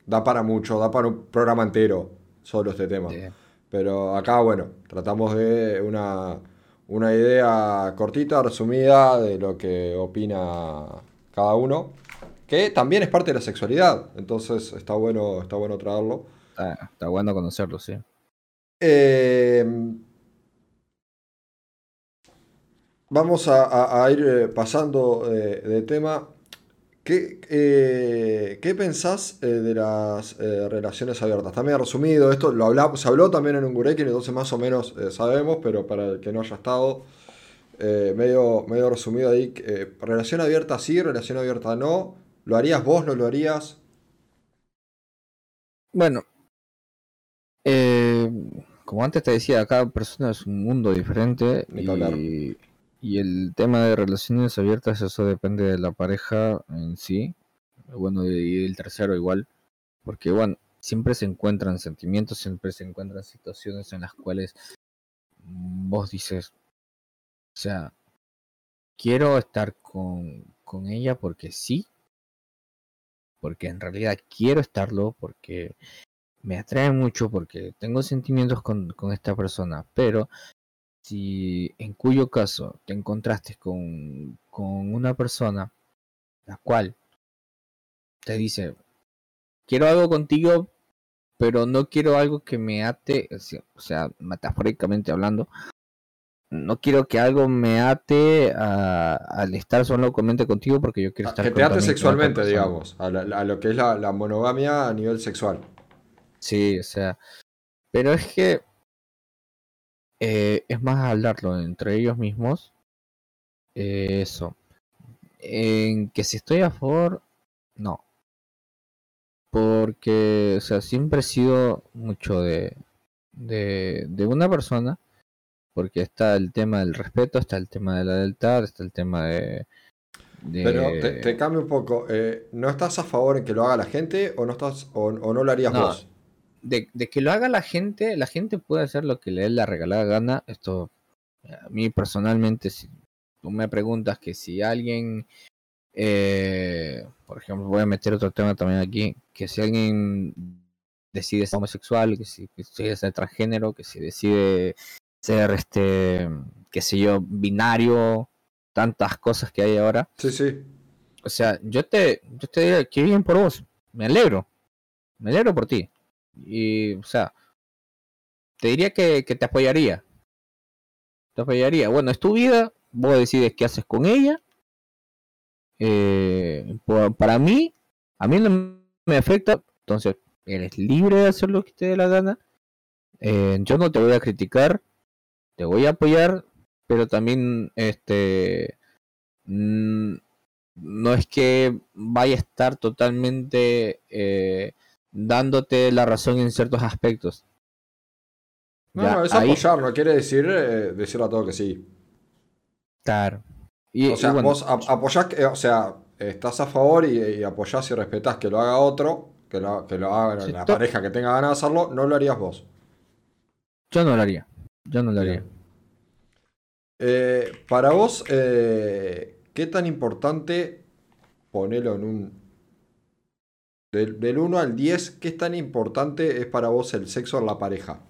da para mucho, da para un programa entero solo este tema. Yeah. Pero acá, bueno, tratamos de una, una idea cortita, resumida de lo que opina cada uno, que también es parte de la sexualidad. Entonces está bueno, está bueno traerlo. Está, está bueno conocerlo, sí. Eh, vamos a, a, a, ir eh, pasando de, de tema. ¿Qué, eh, ¿qué pensás eh, de las eh, relaciones abiertas? También resumido, esto lo hablamos, se habló también en un Gureki, entonces más o menos eh, sabemos, pero para el que no haya estado, eh, medio, medio resumido ahí, eh, relación abierta sí, relación abierta no, ¿lo harías vos, no lo harías? Bueno, eh, como antes te decía, cada persona es un mundo diferente y, y el tema de relaciones abiertas, eso depende de la pareja en sí, bueno, y el tercero igual, porque bueno, siempre se encuentran sentimientos, siempre se encuentran situaciones en las cuales vos dices, o sea, quiero estar con, con ella porque sí, porque en realidad quiero estarlo, porque me atrae mucho, porque tengo sentimientos con, con esta persona, pero si en cuyo caso te encontraste con, con una persona la cual te dice, quiero algo contigo, pero no quiero algo que me ate, o sea- metafóricamente hablando, no quiero que algo me ate a- al estar solamente contigo porque yo quiero estar Ah, Que con- te ate sexualmente, digamos, a, la- a lo que es la, la monogamia a nivel sexual. Sí, o sea, pero es que eh, es más hablarlo entre ellos mismos. eh, eso. En que si estoy a favor, no. Porque, o sea, siempre he sido mucho de, de, de una persona. Porque está el tema del respeto, está el tema de la lealtad, está el tema de... de- Pero te, te cambio un poco, eh, ¿no estás a favor en que lo haga la gente o no, estás, o, o no lo harías No. vos? de, de que lo haga la gente, la gente puede hacer lo que le dé la regalada gana. Esto, a mí personalmente, si tú me preguntas que si alguien, eh, por ejemplo, voy a meter otro tema también aquí, que si alguien decide ser homosexual, que si que decide ser transgénero, que si decide ser, este, qué sé yo, binario, tantas cosas que hay ahora. Sí, sí. O sea, yo te, yo te diría que bien por vos. Me alegro. Me alegro por ti. Y, o sea, te diría que, que te apoyaría. Te apoyaría. Bueno, es tu vida. Vos decides qué haces con ella. Eh, por- para mí, a mí no me afecta. Entonces, eres libre de hacer lo que te dé la gana. Eh, yo no te voy a criticar. Te voy a apoyar. Pero también, este. mm, no es que vaya a estar totalmente eh, dándote la razón en ciertos aspectos. No, Ya, no, es ahí- apoyar, no quiere decir eh, decirle a todo que sí. Claro. Y, O sea, y bueno, vos ap- apoyás, que- o sea, estás a favor y, y apoyás y respetás que lo haga otro, que lo, que lo haga la pareja que tenga ganas de hacerlo, no lo harías vos. yo no lo haría. Yo no lo haría. Eh, para vos, eh, ¿qué tan importante, ponelo en un... Del, del 1 al 10, ¿qué tan importante es para vos el sexo en la pareja?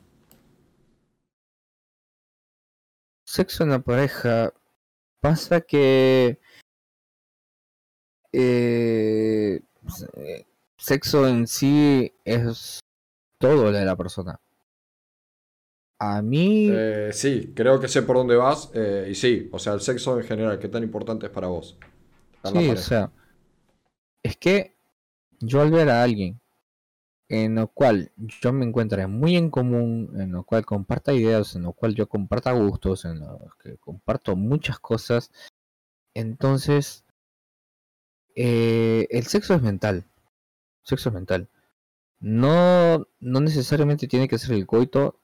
Sexo en la pareja. Pasa que. eh, se- sexo en sí es todo de la persona. A mí. Eh, sí, creo que sé por dónde vas. eh, y sí, o sea, el sexo en general, ¿qué tan importante es para vos? Sí, o sea, es que yo al ver a alguien en lo cual yo me encuentre muy en común, en lo cual comparta ideas, en lo cual yo comparta gustos, en los que comparto muchas cosas, entonces eh, el sexo es mental, sexo es mental. No, no necesariamente tiene que ser el coito,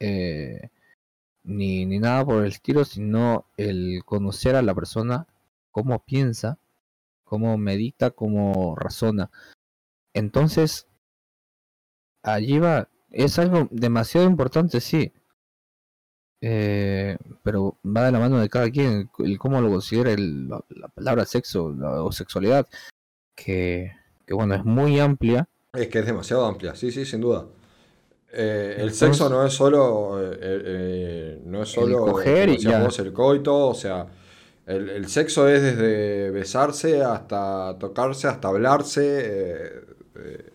eh, ni, ni nada por el estilo, sino el conocer a la persona, cómo piensa, cómo medita, cómo razona. Entonces, allí va, es algo demasiado importante, sí. Eh, pero va de la mano de cada quien, el, cómo lo considera el- la, la palabra sexo o sexualidad, que, que bueno, es muy amplia. Es que es demasiado amplia, sí, sí, sin duda. Eh, el sexo no es solo, eh, eh, no es solo coger como y ya. el coito, o sea, el, el sexo es desde besarse hasta tocarse, hasta hablarse, eh, eh,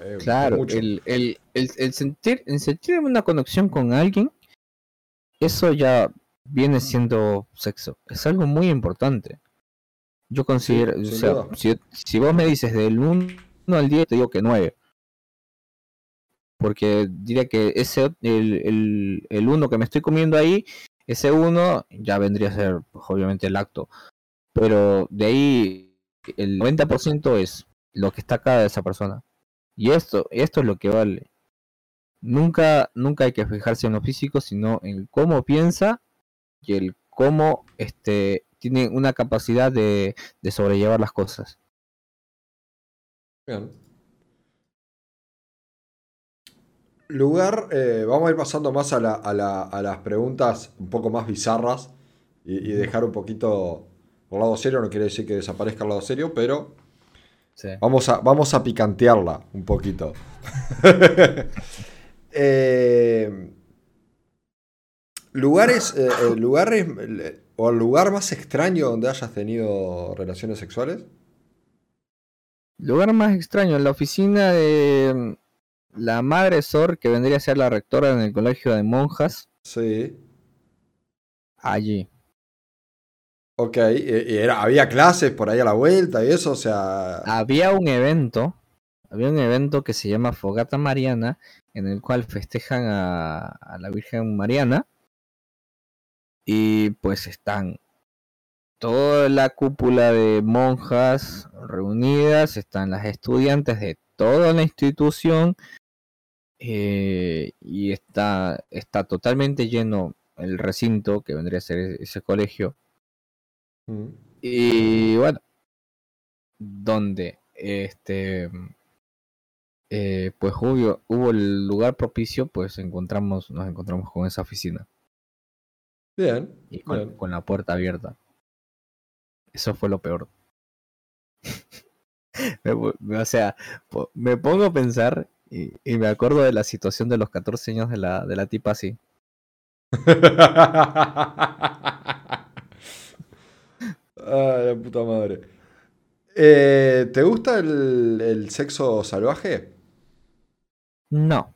eh, Claro, el, el, el, el sentir, el sentir una conexión con alguien, eso ya viene siendo sexo. Es algo muy importante. Yo considero, Sí, o sea, si, si vos me dices del 1 al 10, te digo que 9. Porque diría que ese, el, el, el 1 que me estoy comiendo ahí, ese 1 ya vendría a ser, pues, obviamente, el acto. Pero de ahí, el 90% es lo que está acá de esa persona. Y esto, esto es lo que vale. Nunca, nunca hay que fijarse en lo físico, sino en cómo piensa y el cómo este, tiene una capacidad de, de sobrellevar las cosas. Bien. Lugar, eh, vamos a ir pasando más a, la- a la- a las preguntas un poco más bizarras y, y dejar un poquito el lado serio. No quiere decir que desaparezca el lado serio, pero vamos a, vamos a picantearla un poquito. [LAUGHS] Eh, lugares, eh, lugares o el lugar más extraño donde hayas tenido relaciones sexuales. Lugar más extraño, en la oficina de la madre Sor, que vendría a ser la rectora en el colegio de monjas, Sí. allí. Ok, y- era, había clases por ahí a la vuelta y eso, o sea. Había un evento, había un evento que se llama Fogata Mariana, en el cual festejan a, a la Virgen Mariana. Y pues están toda la cúpula de monjas reunidas, están las estudiantes de toda la institución. Eh, y está, está totalmente lleno el recinto que vendría a ser e- ese colegio. Mm. Y bueno, donde este eh, pues hubo, hubo el lugar propicio, pues encontramos, nos encontramos con esa oficina Bien, y con, bien. con la puerta abierta. Eso fue lo peor. [LAUGHS] Me o sea, me pongo a pensar y, y me acuerdo de la situación de los 14 años de la, de la tipa así. [LAUGHS] Ay, la puta madre. Eh, ¿te gusta el, el sexo salvaje? No.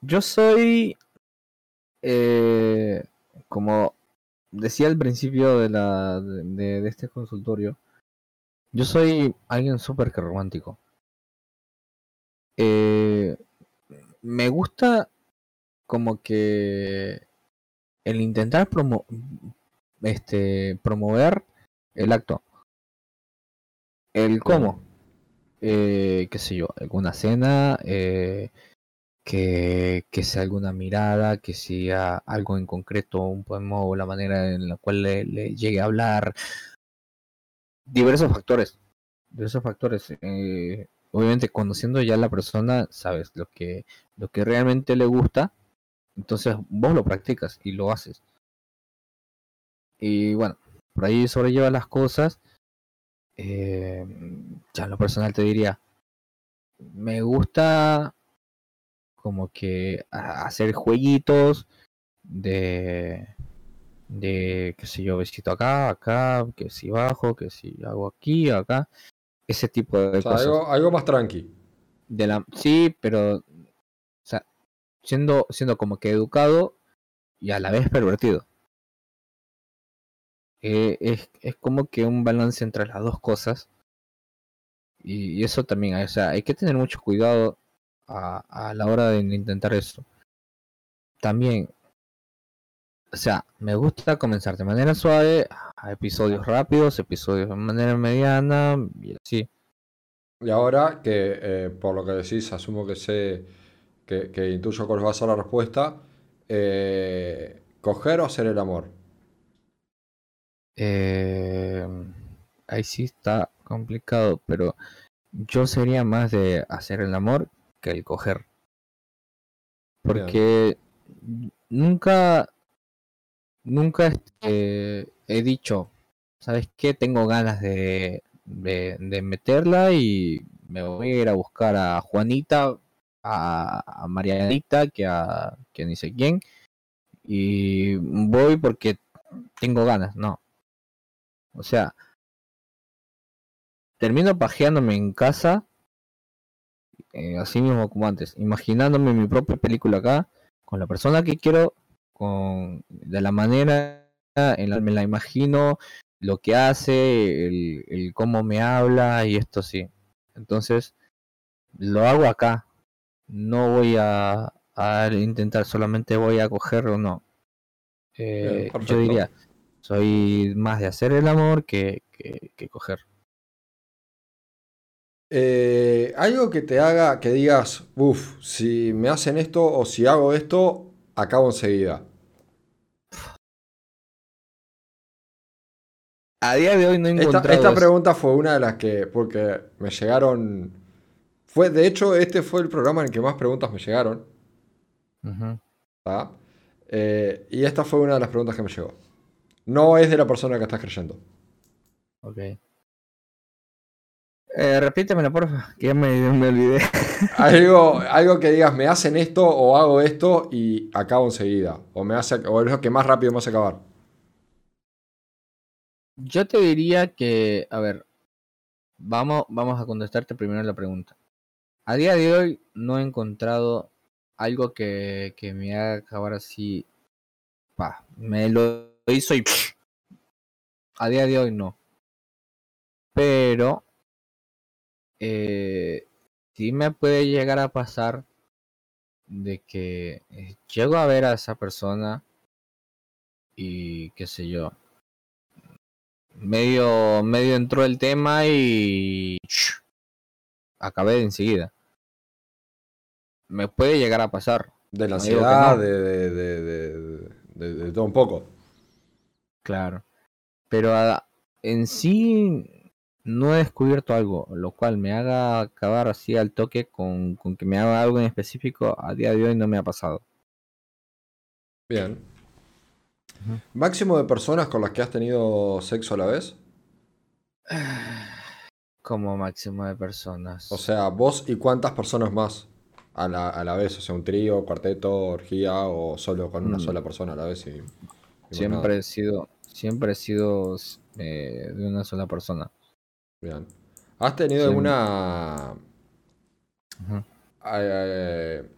Yo soy, eh, como decía al principio de, la, de, de este consultorio, yo soy alguien súper que romántico. Eh, me gusta como que el intentar promo este, promover el acto. El cómo. Eh, qué sé yo, alguna cena, eh, que, que sea alguna mirada, que sea algo en concreto, un poema o la manera en la cual le, le llegue a hablar. Diversos factores. Diversos factores. eh, obviamente conociendo ya a la persona, sabes lo que, lo que realmente le gusta. Entonces vos lo practicas y lo haces. Y bueno, por ahí sobrelleva las cosas. Eh, ya en lo personal te diría, me gusta como que hacer jueguitos de, de, qué sé yo, besito acá, acá, que si bajo, que si hago aquí, acá, ese tipo de O sea, cosas. algo, algo más tranqui. De la, sí, pero, o sea, siendo, siendo como que educado y a la vez pervertido. Eh, es, es como que un balance entre las dos cosas. Y, y eso también, o sea, hay que tener mucho cuidado a, a la hora de intentar eso. También, o sea, me gusta comenzar de manera suave, a episodios rápidos, episodios de manera mediana y así. Y ahora que, eh, por lo que decís, asumo que sé, que, que intuyo cuál va a ser la respuesta, eh, ¿coger o hacer el amor? Eh, ahí sí está complicado, pero yo sería más de hacer el amor que el coger. Porque nunca, nunca este, he dicho, ¿sabes qué? Tengo ganas de, de, de meterla y me voy a ir a buscar a Juanita, a, a Marianita, que a que ni sé quién, y voy porque tengo ganas, no. O sea, termino pajeándome en casa, eh, así mismo como antes, imaginándome mi propia película acá, con la persona que quiero, con de la manera en la que me la imagino, lo que hace, el, el cómo me habla y esto sí. Entonces, lo hago acá. No voy a, a intentar, solamente voy a coger o no. Eh, yo diría, soy más de hacer el amor que, que, que coger. Eh, algo que te haga que digas, uff, si me hacen esto o si hago esto, acabo enseguida. A día de hoy no he Esta, encontrado. esta es- pregunta fue una de las que, porque me llegaron, fue, de hecho, este fue el programa en el que más preguntas me llegaron. Eh, y esta fue una de las preguntas que me llegó. No es de la persona que estás creyendo. Ok. Eh, repítemelo, porfa, que ya me, me olvidé. [LAUGHS] Algo, algo que digas, me hacen esto o hago esto y acabo enseguida. O, me hace, o es lo que más rápido me hace acabar. Yo te diría que, a ver, vamos, vamos a contestarte primero la pregunta. A día de hoy no he encontrado algo que, que me haga acabar así. Pa, me lo hizo y. A día de hoy no. Pero. Eh, sí me puede llegar a pasar de que eh, llego a ver a esa persona y qué sé yo medio medio entró el tema y acabé de enseguida me puede llegar a pasar De la No ansiedad, no. de, de, de, de- de- de todo un poco. claro pero a- en sí no he descubierto algo lo cual me haga acabar así al toque con, con que me haga algo en específico a día de hoy no me ha pasado Bien. ¿Máximo de personas con las que has tenido sexo a la vez? como máximo de personas O sea, vos y cuántas personas más a la, a la vez. O sea, un trío, cuarteto, orgía o solo con una Mm. sola persona a la vez. Y, siempre he sido siempre he sido eh, de una sola persona Bien. ¿Has tenido alguna, eh,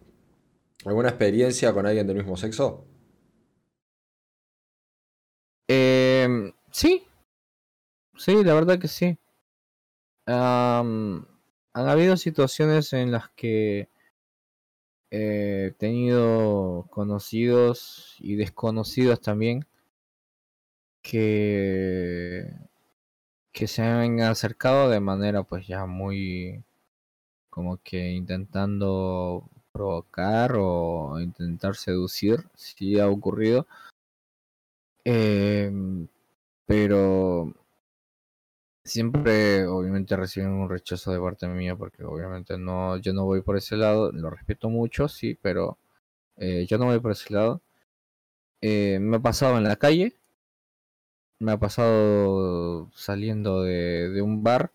alguna experiencia con alguien del mismo sexo? Em, sí, sí, la verdad que sí. Am, han habido situaciones en las que eh, he tenido conocidos y desconocidos también que, que se han acercado de manera pues ya muy como que intentando provocar o intentar seducir, sí ha ocurrido. Em, pero siempre obviamente reciben un rechazo de parte mía porque obviamente no yo no voy por ese lado lo respeto mucho sí pero eh, yo no voy por ese lado. Eh, me ha pasado en la calle me ha pasado saliendo de, de un bar.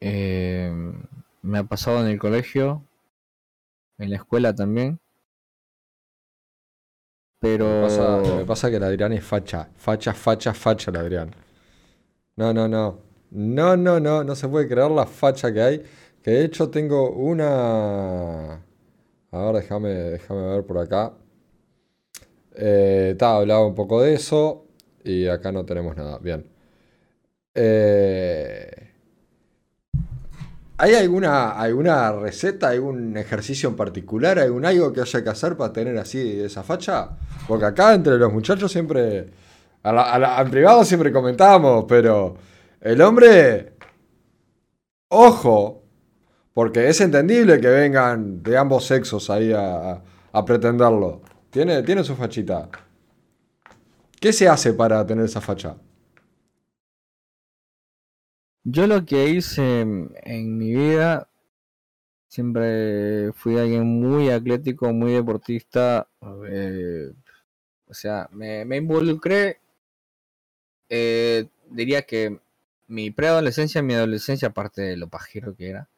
Em, me ha pasado en el colegio en la escuela también pero Me pasa, me pasa que el Adrián es facha. Facha, facha, facha el Adrián. No, no, no. No, no, no. No se puede creer la facha que hay. Que de hecho tengo una... A ver, déjame, déjame ver por acá. Eh, ta, hablaba un poco de eso. Y acá no tenemos nada. Bien. Eh, ¿Hay alguna, alguna receta, algún ejercicio en particular, algún algo que haya que hacer para tener así esa facha? Porque acá entre los muchachos siempre, en privado siempre comentamos, pero el hombre, ojo, porque es entendible que vengan de ambos sexos ahí a- a pretenderlo. Tiene, tiene su fachita. ¿Qué se hace para tener esa facha? Yo lo que hice en, mi vida, siempre fui alguien muy atlético, muy deportista. eh, o sea, me, me involucré, eh, diría que mi preadolescencia, mi adolescencia, aparte de lo pajero que era,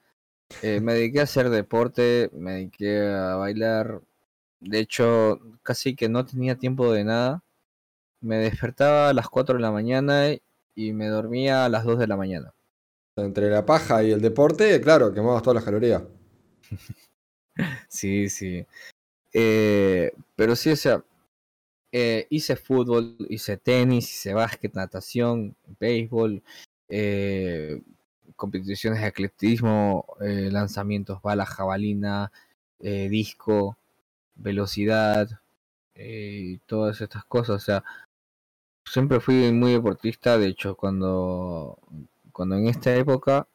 eh, me dediqué a hacer deporte, me dediqué a bailar. De hecho, casi que no tenía tiempo de nada. Me despertaba a las 4 de la mañana y me dormía a las 2 de la mañana. Entre la paja y el deporte, claro, quemabas todas las calorías. [LAUGHS] Sí, sí. Eh, pero sí, o sea, eh, hice fútbol, hice tenis, hice básquet, natación, béisbol, eh, competiciones de atletismo, lanzamientos, bala, jabalina, disco, velocidad, todas estas cosas. O sea, siempre fui muy deportista. De hecho, cuando, cuando en esta época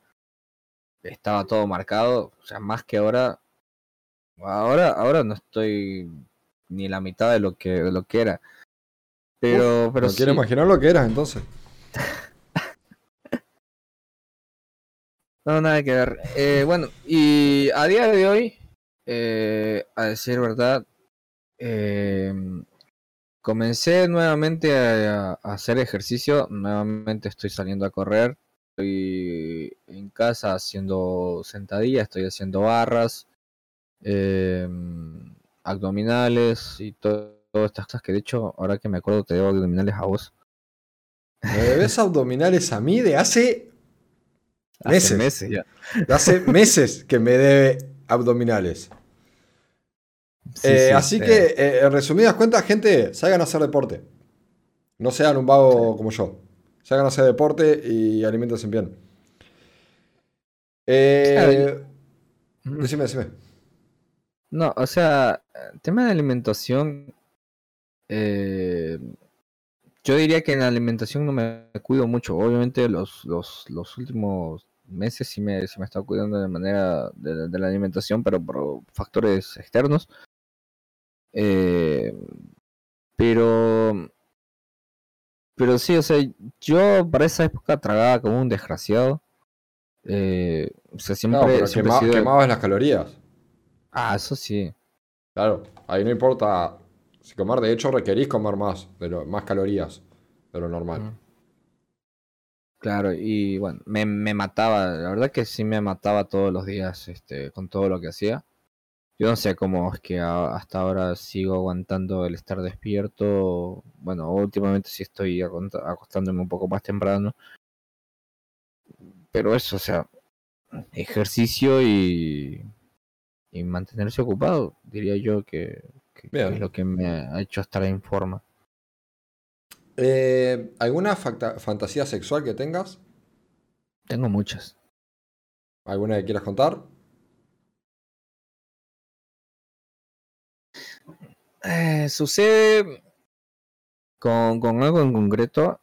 estaba todo marcado, o sea, más que ahora, ahora, ahora no estoy ni la mitad de lo que, de lo que era. Pero, pero no quiero imaginar lo que eras entonces. [LAUGHS] no, nada que ver. Eh, bueno, y a día de hoy, eh, a decir verdad, eh, comencé nuevamente a, hacer ejercicio. Nuevamente estoy saliendo a correr. Estoy en casa haciendo sentadillas, estoy haciendo barras. Eh, abdominales y todas estas cosas que de hecho, ahora que me acuerdo, te debo abdominales a vos. Me debes abdominales a mí de hace [LAUGHS] meses. Hace meses ya. De hace [LAUGHS] meses que me debe abdominales. Eh, así que, eh, en resumidas cuentas, gente, salgan a hacer deporte. No sean un vago como yo. A hacer deporte y alimentense bien. Eh, decime, decime. No, o sea, tema de alimentación, eh, yo diría que en la alimentación no me cuido mucho. Obviamente los, los, los últimos meses sí me, sí me he estado cuidando de manera de, la alimentación, pero por factores externos. Eh, pero, pero sí, o sea, yo para esa época tragaba como un desgraciado. Eh, o sea, siempre, no, pero quemabas las calorías. Ah, eso sí. Claro, ahí no importa si comer, de hecho requerís comer más, de más calorías de lo normal. Claro, y bueno, me, me, mataba, la verdad que sí me mataba todos los días este, con todo lo que hacía. Yo no sé cómo es que hasta ahora sigo aguantando el estar despierto. Bueno, últimamente sí estoy acostándome un poco más temprano. Pero eso, o sea, ejercicio y y mantenerse ocupado, diría yo que, es lo que me ha hecho estar en forma. Eh, ¿Alguna fantasía sexual que tengas? Tengo muchas. ¿Alguna que quieras contar? Eh, sucede con, algo en concreto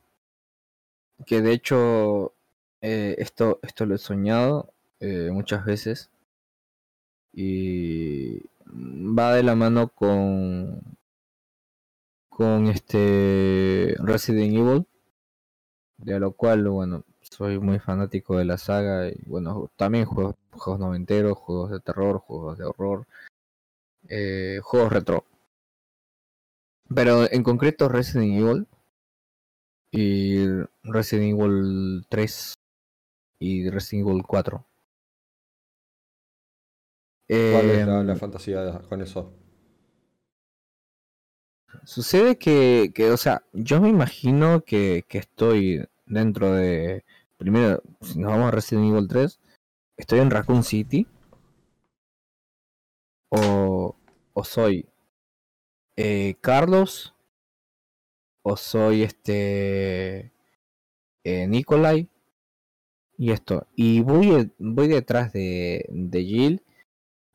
que de hecho eh, esto, esto lo he soñado muchas veces. Y va de la mano con con este Resident Evil de lo cual bueno soy muy fanático de la saga y bueno también juegos, juegos noventeros juegos de terror juegos de horror eh, juegos retro pero en concreto Resident Evil y Resident Evil 3 y Resident Evil 4 ¿Cuál es la, em, fantasía con eso? Sucede que, que, o sea, yo me imagino que, que estoy dentro de. Primero, si nos vamos a Resident Evil 3, estoy en Raccoon City. O, o soy eh, Carlos. O soy este. Eh, Nikolai. Y esto. Y voy, voy detrás de, de Jill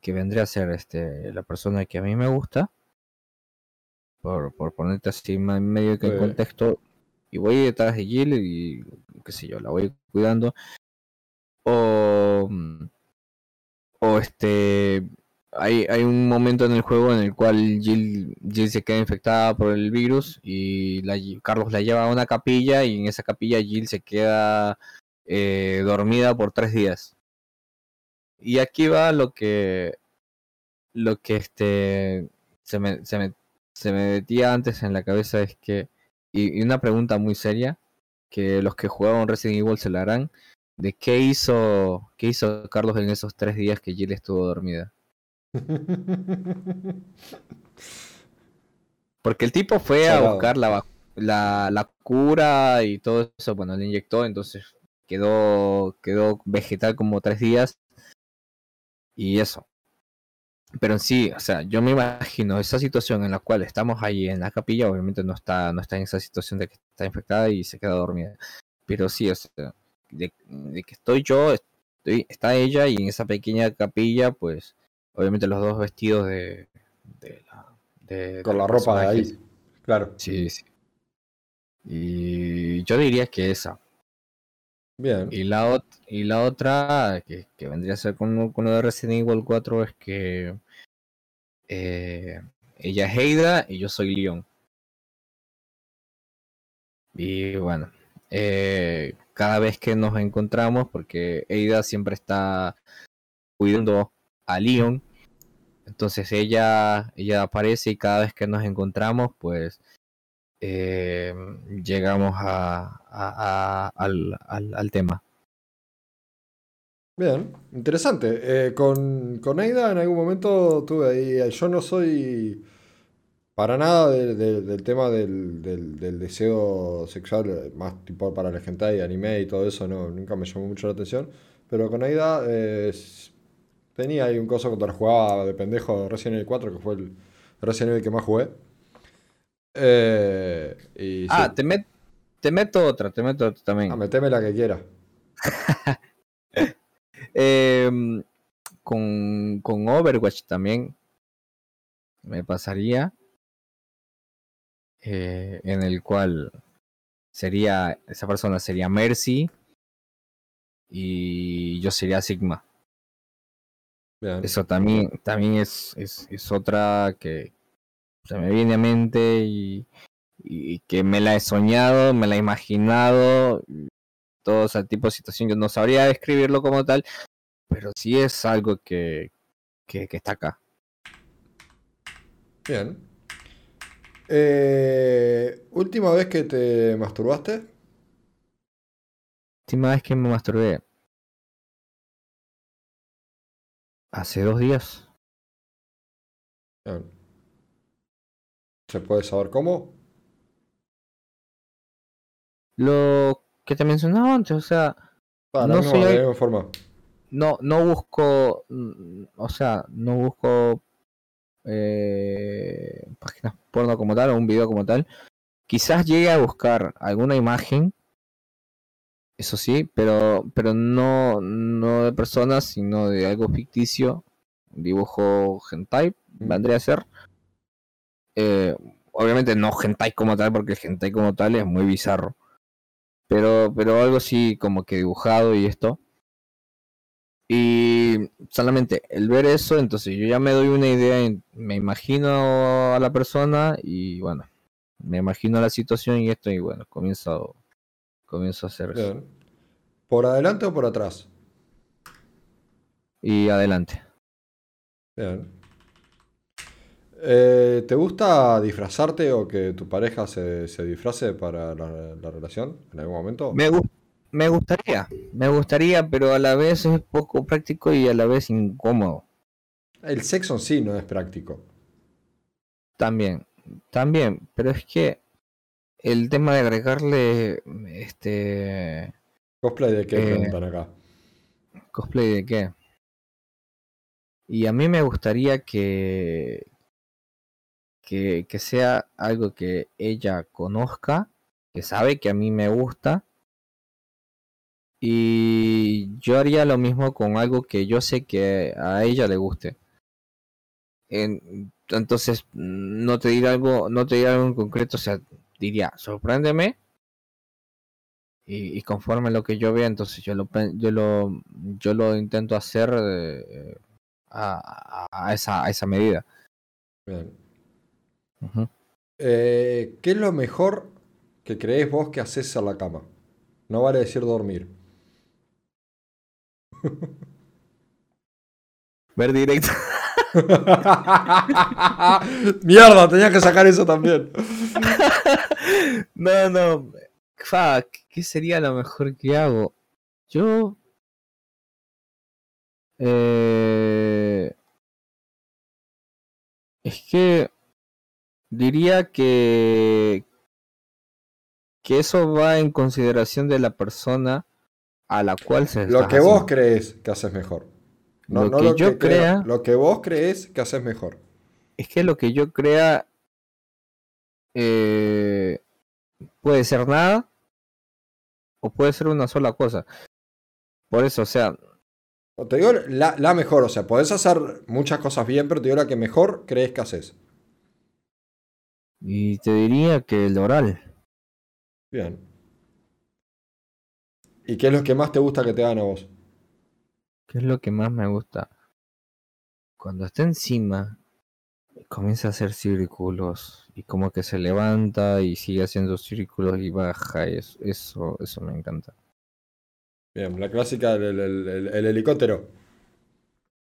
que vendría a ser este la persona que a mí me gusta por, por ponerte así en medio que el contexto y voy detrás de Jill y qué sé yo la voy cuidando o o este hay, un momento en el juego en el cual Jill, Jill se queda infectada por el virus y Carlos la lleva a una capilla y en esa capilla Jill se queda eh, dormida por tres días. Y aquí va lo que lo que este se me, se me, se me metía antes en la cabeza es que y, una pregunta muy seria que los que jugaban Resident Evil se la harán de qué hizo qué hizo Carlos en esos tres días que Jill estuvo dormida [LAUGHS] porque el tipo fue a buscar la, la, la cura y todo eso bueno le inyectó entonces quedó quedó vegetal como tres días y eso. pero sí, o sea, yo me imagino esa situación en la cual estamos ahí en la capilla, obviamente no está, no está en esa situación de que está infectada y se queda dormida. Pero sí, o sea, de, que estoy yo, estoy, está ella y en esa pequeña capilla, pues, obviamente los dos vestidos de, de Con la ropa de ahí. Claro. Sí, sí. Y yo diría que esa. Bien. Y la, y la otra, que, vendría a ser con, con lo de Resident Evil 4, es que eh, ella es Heida y yo soy Leon. Y bueno, eh, cada vez que nos encontramos, porque Heida siempre está cuidando a Leon, entonces ella, ella aparece y cada vez que nos encontramos, pues eh, llegamos a, al, al, tema. Bien, interesante. Eh, con, con Aida en algún momento tuve ahí, yo no soy para nada del tema del, del, deseo sexual, más tipo para la gente y anime y todo eso, no, nunca me llamó mucho la atención. Pero con Aida eh, tenía ahí un coso cuando jugaba de pendejo Resident Evil 4, que fue el Resident Evil que más jugué. Eh, ah, te, te meto otra, te meto otra también. Ah, meteme la que quiera. [LAUGHS] Em, con, con Overwatch también me pasaría. Eh, en el cual sería esa persona sería Mercy y yo sería Sigma. Eso también, también es, es, es, otra que, se me viene a mente y, que me la he soñado, me la he imaginado, todo ese tipo de situación. Yo no sabría describirlo como tal, pero sí es algo que, que, está acá. Bien. Eh, ¿Última vez que te masturbaste? Última vez que me masturbé. Hace dos días. Bien. ¿Se puede saber cómo? Lo que te mencionaba antes, o sea, no, soy, forma. no, no busco, mm, o sea, no busco eh, páginas porno como tal o un video como tal. Quizás llegue a buscar alguna imagen, eso sí, pero, pero no, no de personas, sino de algo ficticio, dibujo hentai, vendría a ser. Eh, obviamente no hentai como tal, porque el hentai como tal es muy bizarro. Pero, pero algo así como que dibujado y esto. Y solamente el ver eso, entonces yo ya me doy una idea, me imagino a la persona y bueno, me imagino la situación y esto y bueno, comienzo, comienzo a hacer eso. ¿Por adelante o por atrás? Y adelante. Bien. Eh, ¿Te gusta disfrazarte o que tu pareja se, se disfrace para la, relación en algún momento? Me, me gustaría, me gustaría, pero a la vez es poco práctico y a la vez incómodo. El sexo en sí no es práctico. También, también, pero es que el tema de agregarle este cosplay de qué eh, preguntan acá. Cosplay de qué. Y a mí me gustaría que que, que sea algo que ella conozca, que sabe que a mí me gusta. Y yo haría lo mismo con algo que yo sé que a ella le guste. entonces, no te diré algo, no te diré algo en concreto, o sea, diría, sorpréndeme. Y, conforme lo que yo vea, entonces yo lo, yo lo, yo lo intento hacer eh, a, a, esa, a esa medida. Eh, ¿Qué es lo mejor que crees vos que haces a la cama? No vale decir dormir. Ver directo. [LAUGHS] [LAUGHS] Mierda, tenía que sacar eso también. no, no. Fuck, ¿qué sería lo mejor que hago? Yo. Eh... Es que Diría que, que eso va en consideración de la persona a la cual se Lo que vos crees que haces mejor. No, lo no que lo yo que crea- lo que vos crees que haces mejor. es que lo que yo crea eh, puede ser nada o puede ser una sola cosa. Por eso, o sea, Te digo la, la mejor, o sea, podés hacer muchas cosas bien, pero te digo la que mejor crees que haces. y te diría que el oral. Bien. ¿Y qué es lo que más te gusta que te hagan a vos? ¿Qué es lo que más me gusta? Cuando está encima, comienza a hacer círculos y como que se levanta y sigue haciendo círculos y baja. y eso, eso, eso me encanta. Bien, la clásica del el- el- el helicóptero.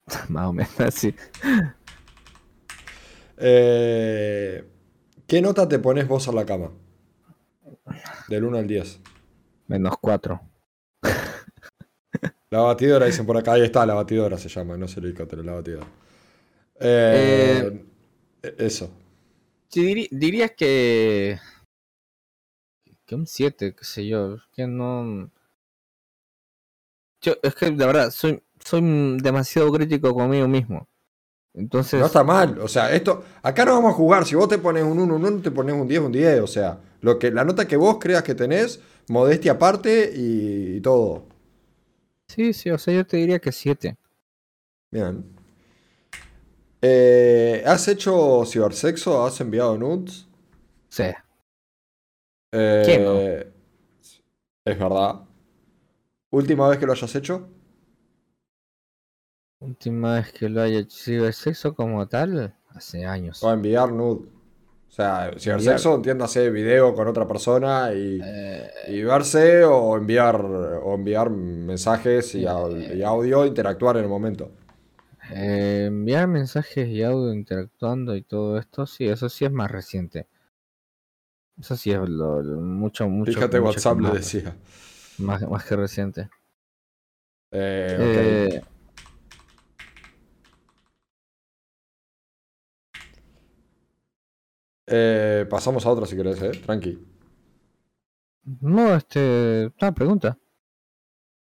[LAUGHS] Más o menos así. Eh, ¿Qué nota te pones vos a la cama? Del 1 al 10. Menos cuatro. La batidora, dicen por acá. Ahí está, la batidora se llama, no es el helicóptero, la batidora. Eh, Eso. Sí, diri- dirías que. Que un 7, qué sé yo. Que no. Yo, es que la verdad, soy, soy demasiado crítico conmigo mismo. Entonces. No está mal. O sea, esto. Acá no vamos a jugar. Si vos te pones un 1, un 1, te pones un 10, un 10. O sea, lo que, la nota que vos creas que tenés, modestia aparte y, y todo. Sí, sí, o sea, yo te diría que 7. Bien. Eh, ¿Has hecho cibersexo? ¿Has enviado nudes? Sí. Eh, ¿Quién no? Es verdad. ¿Última vez que lo hayas hecho? Última vez que lo haya hecho cibersexo como tal, hace años. O enviar nude. O sea, cibersexo, entiéndase video con otra persona y, Eh, y verse o enviar, o enviar mensajes y, y audio, interactuar en el momento. eh, enviar mensajes y audio interactuando y todo esto, sí, eso sí es más reciente. Eso sí es lo, lo- mucho, mucho. Fíjate, mucho WhatsApp le más, decía. más, más que reciente. Eh, ok. Eh, pasamos a otra si querés, eh. Tranqui. no, este. Una pregunta.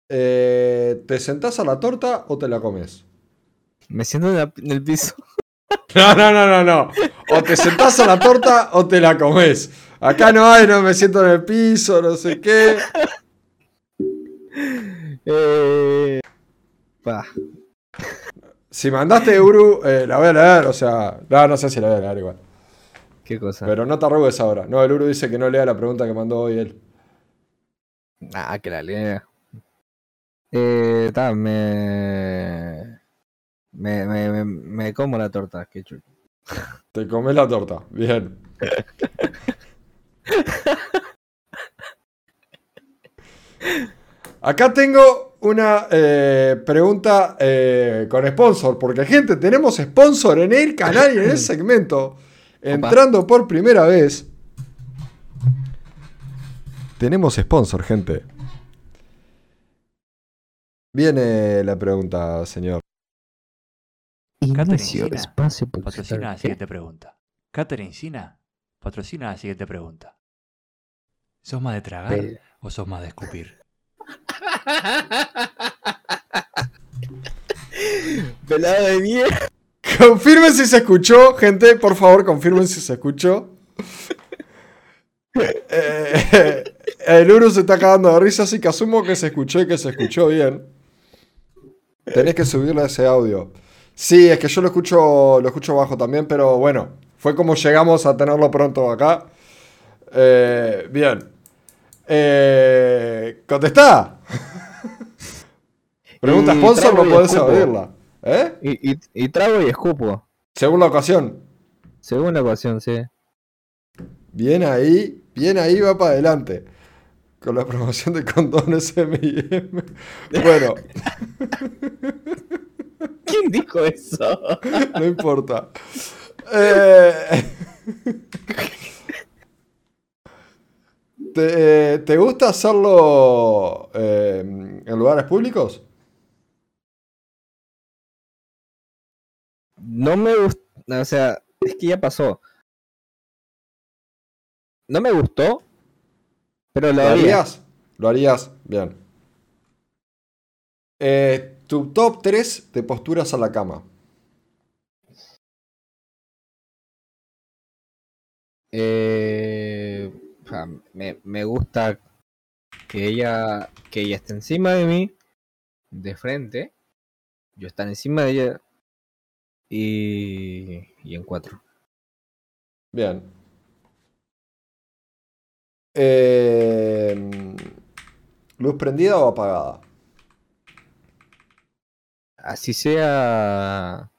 Eh, ¿te sentás a la torta o te la comes? Me siento en, la- en el piso. [LAUGHS] No, no, no, no, no. O te sentás a la torta o te la comes. Acá no hay, no me siento en el piso, no sé qué. Eh, Si mandaste Uru, eh, la voy a leer, o sea, no, no sé si la voy a leer igual. Qué cosa. Pero no te arrugues ahora. No, el Uru dice que no lea la pregunta que mandó hoy él. Ah, que la lea. Eh, ta, me... Me, me, me, me como la torta, que chulo. Te comes la torta. Bien. Acá tengo una eh, pregunta eh, con sponsor, porque gente, tenemos sponsor en el canal y en el segmento. Entrando por primera vez. Tenemos sponsor, gente. Viene la pregunta, señor. Sina, espacio Patrocina la siguiente pregunta. Catherine Sina patrocina la siguiente pregunta. ¿Sos más de tragar Pe- o sos más de escupir? [LAUGHS] Pelado de mierda. Confirmen si se escuchó, gente, por favor, confirmen si se escuchó. Eh, el Uru se está cagando de risa, así que asumo que se escuchó y que se escuchó bien. Tenés que subirle ese audio. Sí, es que yo lo escucho, lo escucho bajo también, pero bueno, fue como llegamos a tenerlo pronto acá. Eh, bien. Eh, contestá. [LAUGHS] Pregunta Y sponsor, no podés abrirla. ¿Eh? Y, y, y trago y escupo. Según la ocasión. Según la ecuación, sí. Bien ahí, bien ahí va para adelante. Con la promoción de condones M&M. [LAUGHS] Bueno, ¿Quién dijo eso? [LAUGHS] no importa. Eh, [LAUGHS] ¿te, te gusta hacerlo eh, en lugares públicos? No me gustó. O sea, es que ya pasó. No me gustó. Pero lo ¿Lo haría. harías? ¿Lo harías? Bien. Eh, tu top 3 de posturas a la cama. Eh, sea, me, me gusta que ella, que ella esté encima de mí, de frente, yo estar encima de ella y, y en cuatro. Bien. Eh, ¿Luz prendida o apagada? Así sea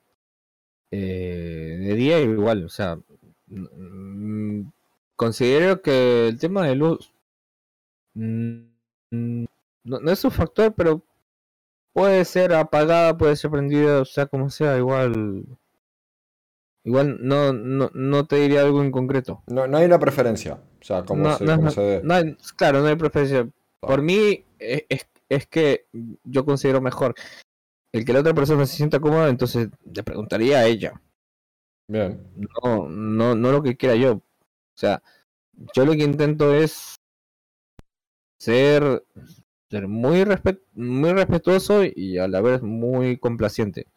eh, de día igual, o sea, mm, considero que el tema de luz mm, mm, no, no es un factor, pero puede ser apagada, puede ser prendida, o sea, como sea, igual igual no, no, no te diría algo en concreto. No, no hay una preferencia. O sea, como No, se, no es- como se dé. no hay- claro, no hay preferencia. Ah. Por mí es, es, es que yo considero mejor el que la otra persona se sienta cómoda, entonces le preguntaría a ella, Bien. no, no, no lo que quiera yo. O sea, yo lo que intento es ser, ser muy, respet, muy respetuoso y a la vez muy complaciente.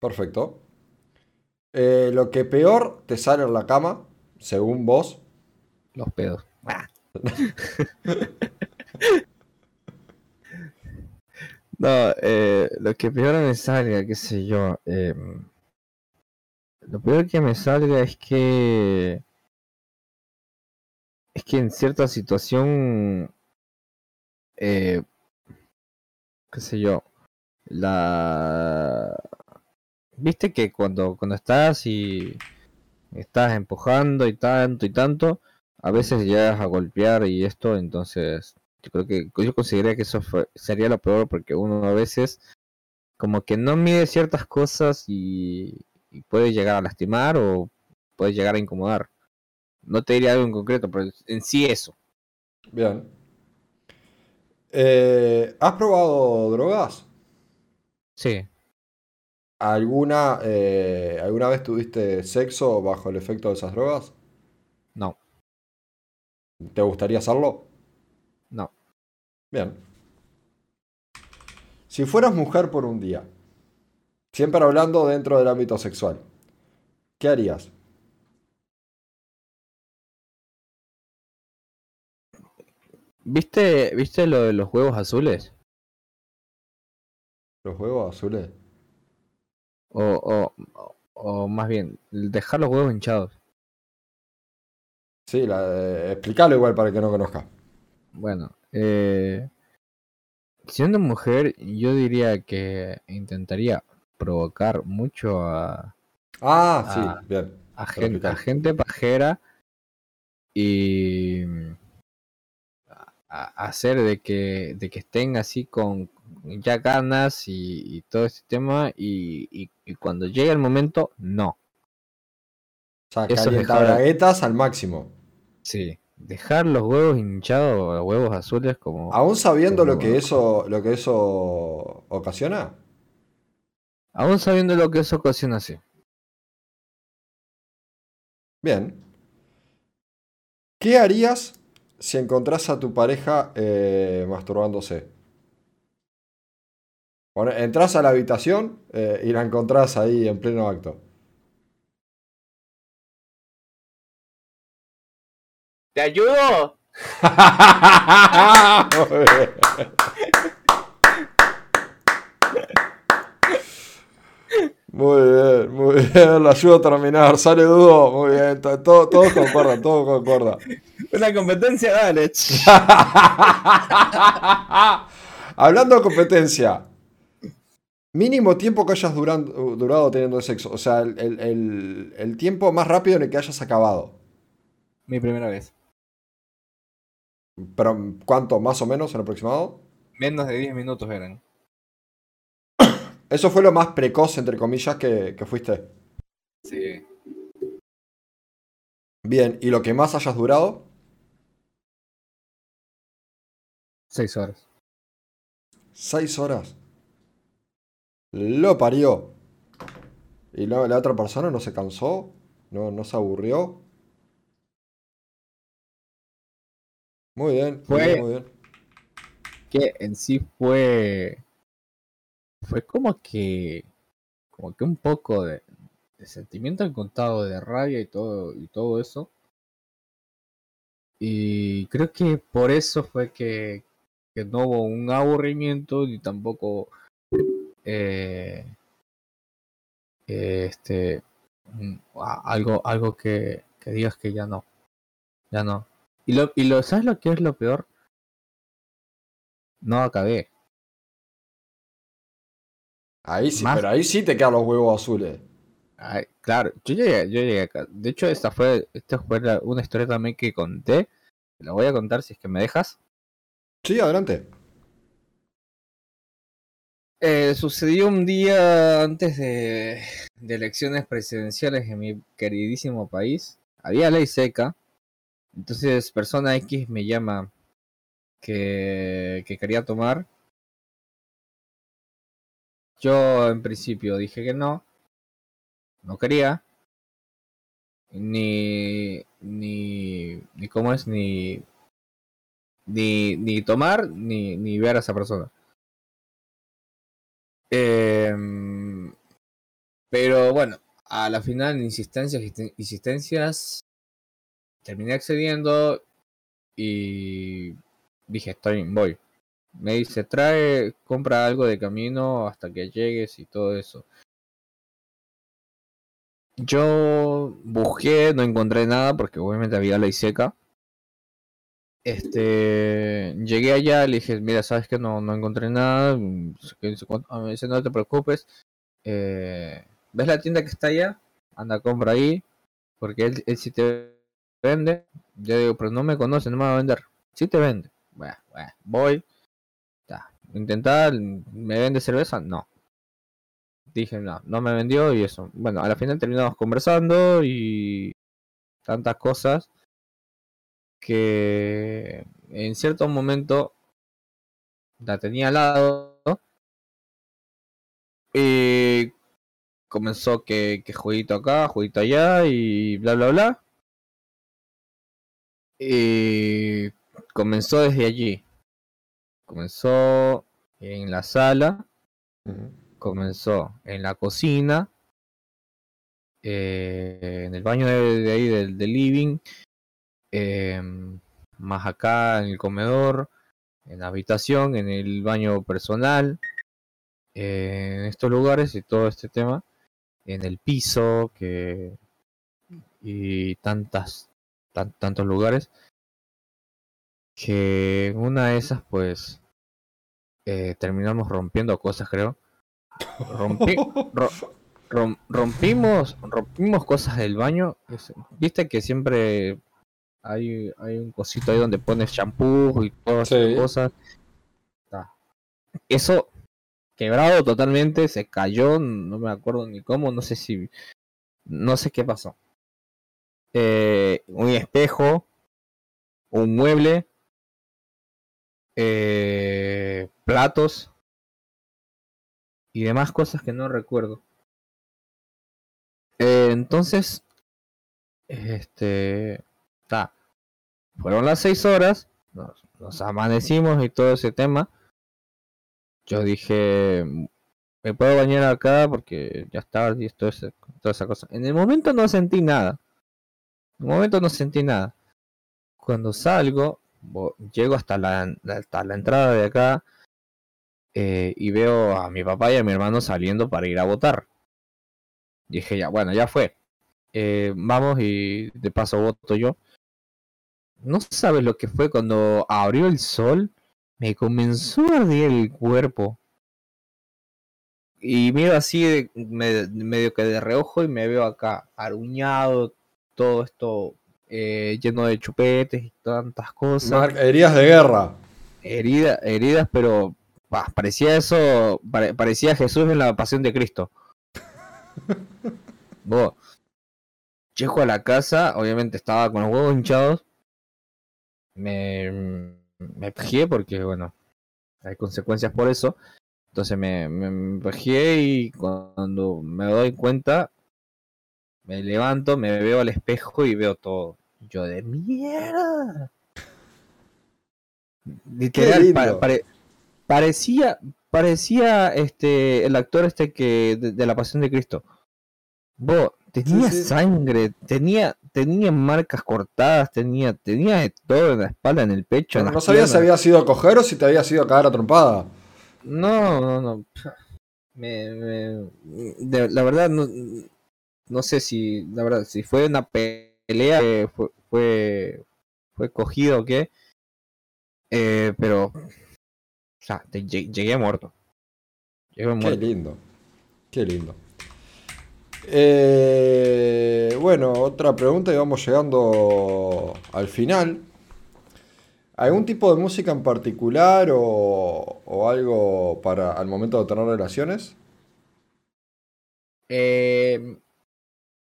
Perfecto. Eh, lo que peor te sale en la cama, según vos. Los pedos. [LAUGHS] No, eh, lo que peor me salga, qué sé yo. em, lo peor que me salga es que. Es que en cierta situación. Eh, qué sé yo. La. Viste que cuando, cuando estás y. Estás empujando y tanto y tanto. A veces llegas a golpear y esto, entonces. Yo creo que yo consideraría que eso fue- sería lo peor porque uno a veces como que no mide ciertas cosas y, y puede llegar a lastimar o puede llegar a incomodar. No te diría algo en concreto, pero en sí eso. Bien. Eh, ¿has probado drogas? Sí. ¿Alguna, eh, ¿Alguna vez tuviste sexo bajo el efecto de esas drogas? No, ¿Te gustaría hacerlo? no. Bien. Si fueras mujer por un día, siempre hablando dentro del ámbito sexual, ¿qué harías? ¿Viste, ¿Viste lo de los huevos azules? ¿Los huevos azules? O, o, o- más bien, dejar los huevos hinchados. Sí, la, eh, explícalo igual para el que no conozca. Bueno, eh, siendo mujer, yo diría que intentaría provocar mucho a, Ah, sí, Ah. bien. a, Para gen- a gente pajera y a- hacer de que, de que estén así con ya ganas y, y todo este tema y, y- y cuando llegue el momento, no. O sea, Eso dejar- al máximo. Sí, dejar los huevos hinchados, los huevos azules como... Aún sabiendo lo que eso, lo que eso ocasiona. Aún sabiendo lo que eso ocasiona, sí. Bien. ¿Qué harías si encontrás a tu pareja eh, masturbándose? Bueno, entras a la habitación eh, y la encontrás ahí en pleno acto. ¡Te ayudo! [LAUGHS] [LAUGHS] Muy bien. Muy bien, la ayudo a terminar, sale dúo, muy bien, to- todo, todos concuerdan, todos concuerdan. Una competencia, dale. [LAUGHS] Hablando de competencia, mínimo tiempo que hayas duran- durado teniendo sexo, o sea, el, el- el- el tiempo más rápido en el que hayas acabado. Mi primera vez. Pero, ¿cuánto más o menos en aproximado? Menos de 10 minutos eran. Eso fue lo más precoz, entre comillas, que, que fuiste. Sí. Bien, ¿y lo que más hayas durado? 6 horas. Seis horas. Lo parió. ¿Y la, la otra persona no se cansó? ¿No, no se aburrió? Muy bien, muy bien, muy bien. Que en sí fue fue como que, como que un poco de, sentimiento encontrado, de rabia y todo, y todo eso. Y creo que por eso fue que, que no hubo un aburrimiento ni tampoco eh, este mm, a- algo algo que, que digas que ya no ya no. Y lo y lo sabes lo que es lo peor no acabé Ahí sí, Más- pero ahí sí te quedan los huevos azules. Ay, claro yo llegué yo llegué acá de hecho esta fue esta fue una historia también que conté la voy a contar si es que me dejas Sí, adelante. Eh, sucedió un día antes de, de elecciones presidenciales en mi queridísimo país. Había ley seca. Entonces, persona X me llama que, que quería tomar. Yo en principio dije que no. No quería. Ni. Ni. Ni cómo es, ni. Ni, ni tomar, ni, ni ver a esa persona. Em, pero bueno, a la final, insistencias, insistencias, terminé accediendo y dije, estoy voy. Me dice, trae, compra algo de camino hasta que llegues y todo eso. Yo busqué, no encontré nada porque obviamente había ley seca. Este, llegué allá, le dije, mira, sabes que no, no encontré nada. mm, sé que- sé cuánto". Ah, Me dice, no te preocupes. eh, ¿Ves la tienda que está allá? Anda, compra ahí. Porque él, él sí te vende. Yo digo, pero no me conoce, no me va a vender. Sí te vende. Voy. Ta, Intentar, ¿me vende cerveza? No. Dije, no, no me vendió y eso. Bueno, a la final terminamos conversando y tantas cosas que en cierto momento la tenía al lado y comenzó que, que jueguito acá, jueguito allá y bla bla bla. Y comenzó desde allí. Comenzó en la sala, comenzó en la cocina, eh, en el baño de, de ahí del, del living, em, más acá en el comedor, en la habitación, en el baño personal, eh, en estos lugares y todo este tema, en el piso, que y tantas, tan- tantos lugares, que en una de esas pues eh, terminamos rompiendo cosas, creo. [LAUGHS] Rompí, ro- rom- rompimos, rompimos cosas del baño. Viste que siempre hay, hay un cosito ahí donde pones champú y todas Sí. esas cosas. Eso quebrado totalmente, se cayó, no me acuerdo ni cómo, no sé si, no sé qué pasó. Eh, un espejo, un mueble, eh, platos y demás cosas que no recuerdo. Eh, entonces, este, ta, fueron las seis horas, nos, amanecimos y todo ese tema. Yo dije, me puedo bañar acá porque ya estaba listo ese, toda esa cosa. En el momento no sentí nada. En el momento no sentí nada. Cuando salgo, llego hasta la, hasta la entrada de acá eh, y veo a mi papá y a mi hermano saliendo para ir a votar. Dije, ya, bueno, ya fue. Eh, vamos y de paso voto yo. No sabes lo que fue cuando abrió el sol, me comenzó a arder el cuerpo. Y miro así, medio que de reojo, y me veo acá, aruñado, todo esto eh, lleno de chupetes y tantas cosas. Mar- heridas de guerra. Herida, heridas, pero bah, parecía eso, pare- parecía Jesús en la pasión de Cristo. [LAUGHS] Vos, llego a la casa, obviamente estaba con los huevos hinchados. Me, me pejé porque, bueno, hay consecuencias por eso. Entonces me, me, me pejé y cuando me doy cuenta, me levanto, me veo al espejo y veo todo. Yo de mierda. Literal, pare- parecía, parecía este el actor este que de, de la Pasión de Cristo. Vos, tenía sí. sangre, tenía, tenía marcas cortadas, tenía, tenía todo en la espalda, en el pecho. en No, sabía si había sido a coger o si te había sido a cagar a trompada. No, no, no. Me, me- de- la verdad no, no sé si, la verdad, si fue una pelea, eh, fue, fue, fue cogido o qué. Eh, pero, o sea, te- lle- llegué muerto. Llegué Qué muerto. lindo. Qué lindo. Eh, bueno, otra pregunta y vamos llegando al final. ¿Algún tipo de música en particular o, o algo para al momento de tener relaciones? Eh,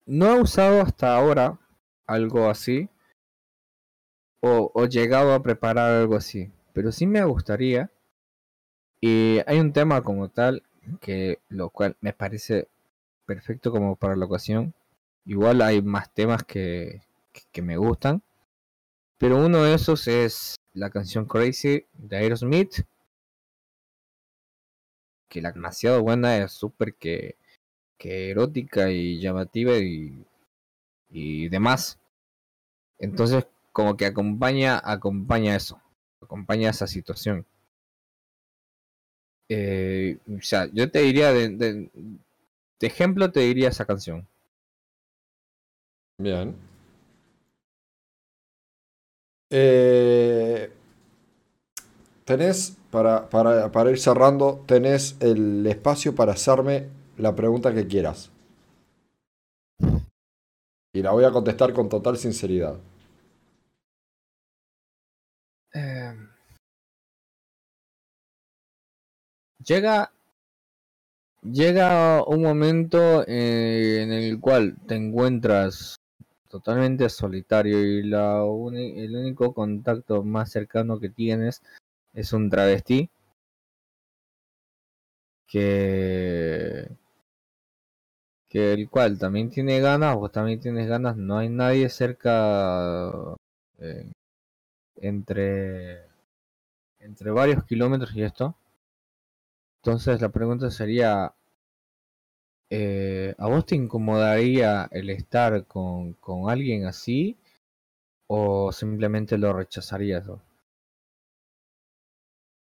no he usado hasta ahora algo así. O, o llegado a preparar algo así. Pero sí me gustaría. Y hay un tema como tal que lo cual me parece perfecto como para la ocasión. Igual hay más temas que, que, que me gustan. Pero uno de esos es la canción Crazy de Aerosmith. Que la demasiado buena es súper que, que erótica y llamativa y, y demás. Entonces, como que acompaña, acompaña eso, acompaña esa situación. Eh, o sea, yo te diría de, ejemplo, te diría esa canción. Bien. Eh, tenés, para, para, para ir cerrando, tenés el espacio para hacerme la pregunta que quieras. Y la voy a contestar con total sinceridad. Eh, llega llega un momento eh, en el cual te encuentras totalmente solitario y la el único contacto más cercano que tienes es un travesti que que el cual también tiene ganas vos también tienes ganas no hay nadie cerca eh, entre entre varios kilómetros y esto entonces la pregunta sería eh, ¿a vos te incomodaría el estar con, con alguien así o simplemente lo rechazarías?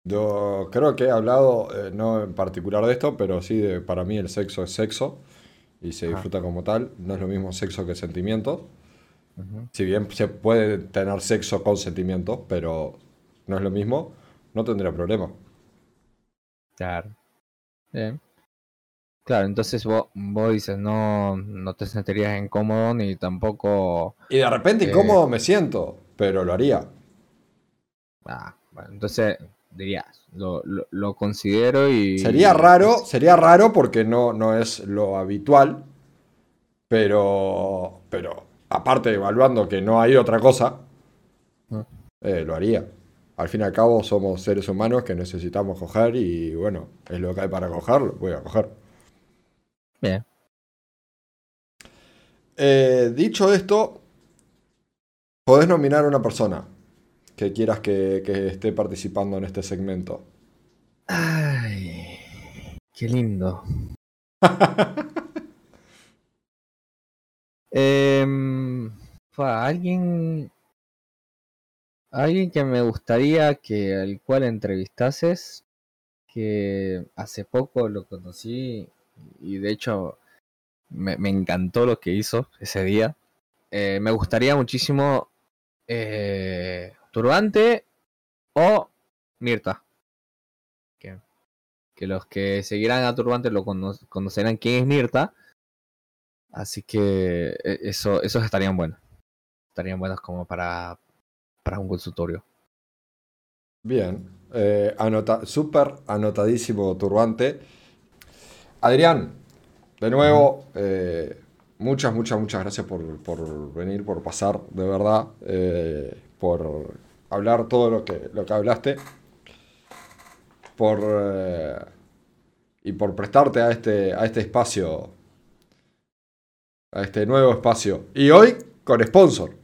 Yo creo que he hablado, eh, no en particular de esto, pero sí de, para mí el sexo es sexo y se Ajá. disfruta como tal. No es lo mismo sexo que sentimientos. Si bien se puede tener sexo con sentimientos, pero no es lo mismo, no tendría problema. Claro. Bien. Claro, entonces vos, vos dices, no, no te sentirías incómodo ni tampoco... Y de repente Eh. incómodo me siento, pero lo haría. Ah, bueno, entonces dirías, lo, lo, lo considero y... Sería raro, sería raro porque no, no es lo habitual, pero, pero aparte evaluando que no hay otra cosa, Mm. eh, lo haría. Al fin y al cabo somos seres humanos que necesitamos coger y bueno, es lo que hay para coger, lo voy a coger. Bien. Eh, dicho esto, podés nominar a una persona que quieras que, que esté participando en este segmento. Ay, qué lindo. [LAUGHS] Em, alguien, alguien que me gustaría que al cual entrevistases, que hace poco lo conocí y de hecho me, me encantó lo que hizo ese día. Eh, me gustaría muchísimo eh, Turbante o Mirta. Que, que los que seguirán a Turbante lo cono- conocerán quién es Mirta. Así que eh, eso, esos estarían buenos. Estarían buenos como para, para un consultorio. Bien, eh, anota, súper anotadísimo turbante. Adrián, de nuevo, eh, muchas, muchas, muchas gracias por, por venir, por pasar, de verdad, eh, por hablar todo lo que, lo que hablaste, por, eh, y por prestarte a este, a este espacio, a este nuevo espacio. Y hoy con sponsor.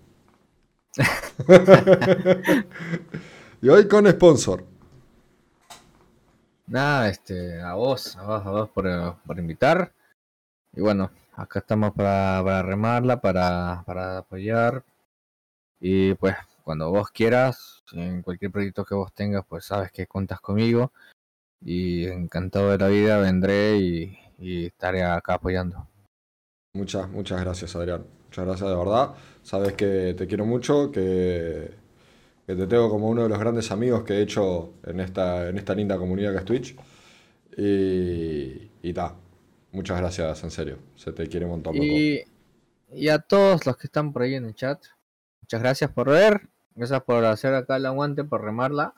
[LAUGHS] y hoy con sponsor. Nada, este, a vos, a vos, a vos por, por invitar. Y bueno, acá estamos para, para remarla, para, para apoyar. Y pues, cuando vos quieras, en cualquier proyecto que vos tengas, pues sabes que cuentas conmigo. Y encantado de la vida vendré y, y estaré acá apoyando. Muchas, muchas gracias, Adrián. Muchas gracias de verdad. Sabes que te quiero mucho, que, que te tengo como uno de los grandes amigos que he hecho en esta, en esta linda comunidad que es Twitch. Y, y ta, muchas gracias, en serio. Se te quiere un montón, loco. Y, y a todos los que están por ahí en el chat, muchas gracias por ver, gracias por hacer acá el aguante, por remarla.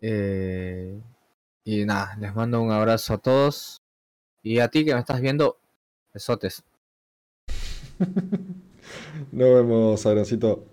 Eh, y nada, les mando un abrazo a todos. Y a ti que me estás viendo, besotes. [LAUGHS] Nos vemos, Adriancito.